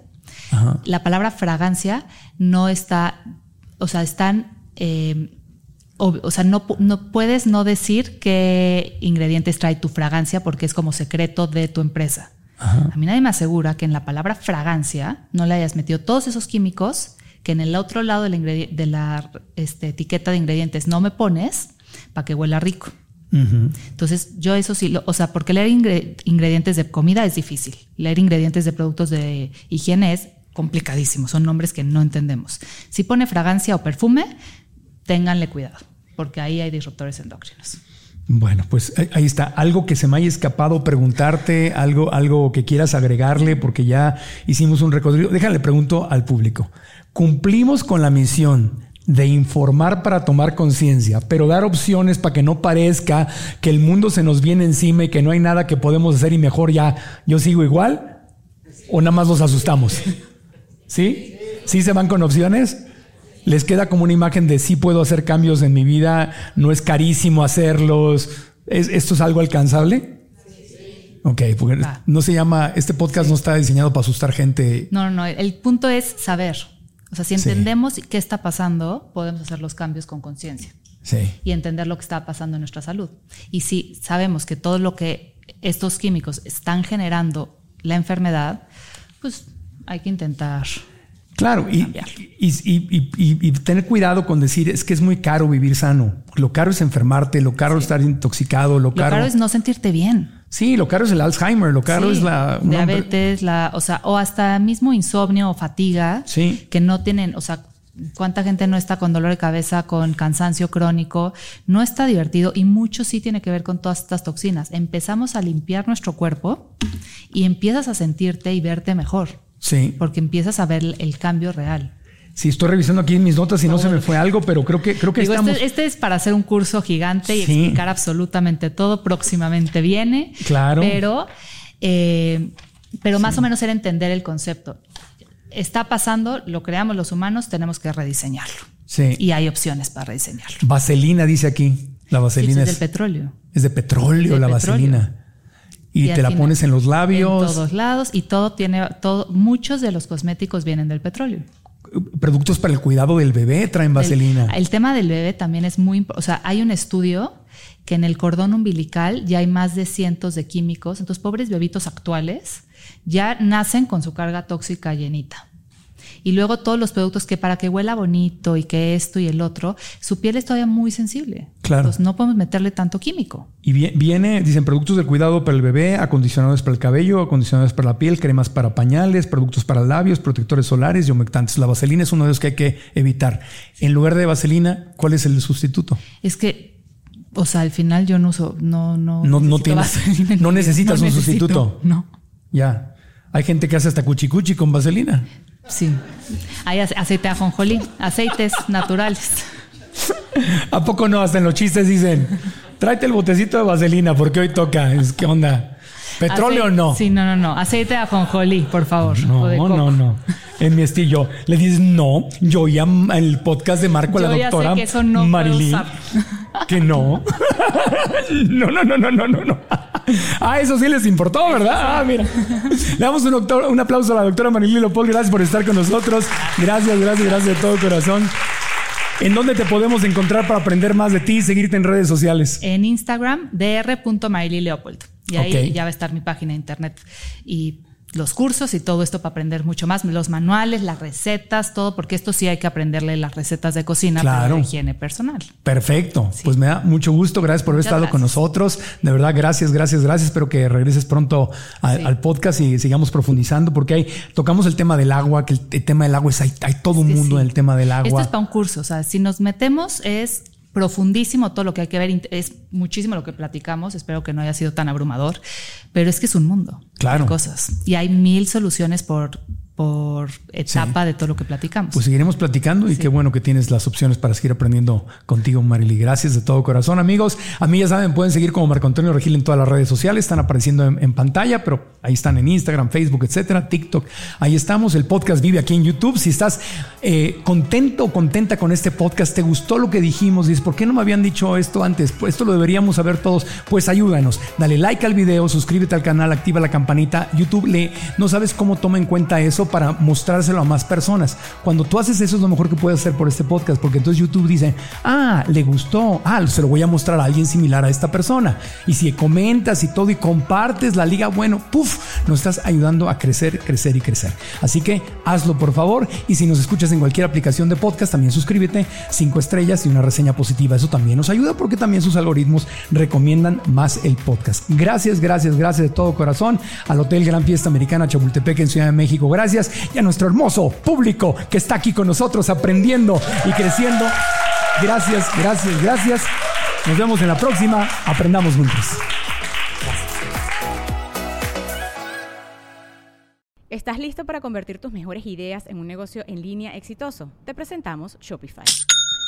Ajá. La palabra fragancia no está, o sea, están, eh, o sea, no, no puedes no decir qué ingredientes trae tu fragancia porque es como secreto de tu empresa. A mí nadie me asegura que en la palabra fragancia no le hayas metido todos esos químicos que en el otro lado de la, ingredi- de la este, etiqueta de ingredientes no me pones para que huela rico. Entonces, yo eso sí, lo- o sea, porque leer ingre- ingredientes de comida es difícil. Leer ingredientes de productos de higiene es complicadísimo. Son nombres que no entendemos. Si pone fragancia o perfume, ténganle cuidado, porque ahí hay disruptores endocrinos. Bueno, pues ahí- ahí está. Algo que se me haya escapado preguntarte, algo, algo que quieras agregarle, porque ya hicimos un recorrido. Déjale, pregunto al público. Cumplimos con la misión de informar para tomar conciencia, pero dar opciones para que no parezca que el mundo se nos viene encima y que no hay nada que podemos hacer y mejor ya yo sigo igual, o nada más los asustamos. ¿Sí? ¿Sí se van con opciones? Les queda como una imagen de sí puedo hacer cambios en mi vida, no es carísimo hacerlos. ¿Es- ¿Esto es algo alcanzable? Ok, porque no se llama, este podcast no está diseñado para asustar gente. No, no, no. El punto es saber. O sea, si Sí. entendemos qué está pasando, podemos hacer los cambios con conciencia. Sí, y entender lo que está pasando en nuestra salud. Y si sabemos que todo lo que estos químicos están generando la enfermedad, pues hay que intentar. Claro, y, y, y- tener cuidado con decir es que es muy caro vivir sano. Lo caro es enfermarte, lo caro es estar intoxicado, lo Lo caro. caro es no sentirte bien. sí, lo caro es el Alzheimer, lo caro Sí, es la. diabetes, la, o sea, o hasta mismo insomnio o fatiga Sí. que no tienen, o sea, cuánta gente no está con dolor de cabeza, con cansancio crónico, no está divertido y mucho sí tiene que ver con todas estas toxinas. Empezamos a limpiar nuestro cuerpo y empiezas a sentirte y verte mejor, Sí. porque empiezas a ver el- cambio real. Sí, estoy revisando aquí mis notas y no se me fue algo, pero creo que creo que Digo, estamos. este, este es para hacer un curso gigante y Sí. explicar absolutamente todo. Próximamente viene. Claro. Pero, eh, pero más o menos era entender el concepto. Está pasando, lo creamos los humanos, tenemos que rediseñarlo. Sí. Y hay opciones para rediseñarlo. Vaselina dice aquí. La Sí, vaselina pues es es, del petróleo. es de petróleo, la petróleo. vaselina. Y, te la pones en los En labios. todos lados y todo tiene, todo, muchos de los cosméticos vienen del petróleo. Productos para el cuidado del bebé traen vaselina. El, el tema del bebé también es muy importante. O sea, hay un estudio que en el cordón umbilical ya hay más de cientos de químicos. Entonces, pobres bebitos actuales ya nacen con su carga tóxica llenita. Y luego todos los productos que para que huela bonito y que esto y el otro, su piel es todavía muy sensible. Claro. Entonces no podemos meterle tanto químico. Y viene, dicen, productos de cuidado para el bebé, acondicionadores para el cabello, acondicionadores para la piel, cremas para pañales, productos para labios, protectores solares y humectantes. La vaselina es uno de los que hay que evitar. En lugar de vaselina, ¿cuál es el sustituto? Es que o sea, al final yo no uso, no, no. No, no tienes, no necesitas (laughs) un sustituto. No. Ya. Hay gente que hace hasta cuchicuchi con vaselina. Sí. Hay aceite ajonjolí, aceites naturales. ¿A poco no? Hasta en los chistes dicen, tráete el botecito de vaselina porque hoy toca. Es que onda. ¿Petróleo o no? Sí, no, no, no. Aceite de ajonjolí, por favor. No, no, no. En mi estilo, le dices, no, yo ya el podcast de Marco, la doctora que no. Que (laughs) (laughs) no. no, no, no, no, no, no. Ah, eso sí les importó, ¿verdad? Ah, mira. Le damos un, un aplauso a la doctora Marilyn Lopol. Gracias por estar con nosotros. Gracias, gracias, gracias de todo corazón. ¿En dónde te podemos encontrar para aprender más de ti y seguirte en redes sociales? En Instagram, dr.marilynleopold. Y ahí ya va a estar mi página de internet. Y los cursos y todo esto para aprender mucho más, los manuales, las recetas, todo, porque esto sí hay que aprenderle las recetas de cocina para la higiene personal. Perfecto. Pues me da mucho gusto. Gracias por haber estado con nosotros. De verdad, gracias, gracias, gracias. Espero que regreses pronto al podcast y sigamos profundizando, porque ahí tocamos el tema del agua, que el, tema del agua es, hay, hay todo un mundo en el tema del agua. Esto es para un curso. O sea, si nos metemos es profundísimo todo lo que hay que ver, es muchísimo lo que platicamos, espero que no haya sido tan abrumador, pero es que es un mundo claro. de cosas y hay mil soluciones por por etapa de todo lo que platicamos. Pues seguiremos platicando y qué bueno que tienes las opciones para seguir aprendiendo contigo, Marily. Gracias de todo corazón, amigos. A mí ya saben, pueden seguir como Marco Antonio Regil en todas las redes sociales, están apareciendo en, pantalla, pero ahí están en Instagram, Facebook, etcétera, TikTok. Ahí estamos. El podcast vive aquí en YouTube. Si estás eh, contento o contenta con este podcast, te gustó lo que dijimos, dices, ¿por qué no me habían dicho esto antes? Pues esto lo deberíamos saber todos. Pues ayúdanos. Dale like al video, suscríbete al canal, activa la campanita. YouTube le, no sabes cómo toma en cuenta eso para mostrárselo a más personas. Cuando tú haces eso es lo mejor que puedes hacer por este podcast, porque entonces YouTube dice, ah, le gustó, ah, se lo voy a mostrar a alguien similar a esta persona. Y si comentas y todo y compartes la liga, bueno, puff, nos estás ayudando a crecer, crecer y crecer. Así que hazlo por favor y si nos escuchas en cualquier aplicación de podcast, también suscríbete, cinco estrellas y una reseña positiva. Eso también nos ayuda porque también sus algoritmos recomiendan más el podcast. Gracias, gracias, gracias de todo corazón al Hotel Gran Fiesta Americana Chapultepec en Ciudad de México. Gracias y a nuestro hermoso público que está aquí con nosotros aprendiendo y creciendo. Gracias, gracias, gracias. Nos vemos en la próxima. Aprendamos juntos. ¿Estás listo para convertir tus mejores ideas en un negocio en línea exitoso? Te presentamos Shopify.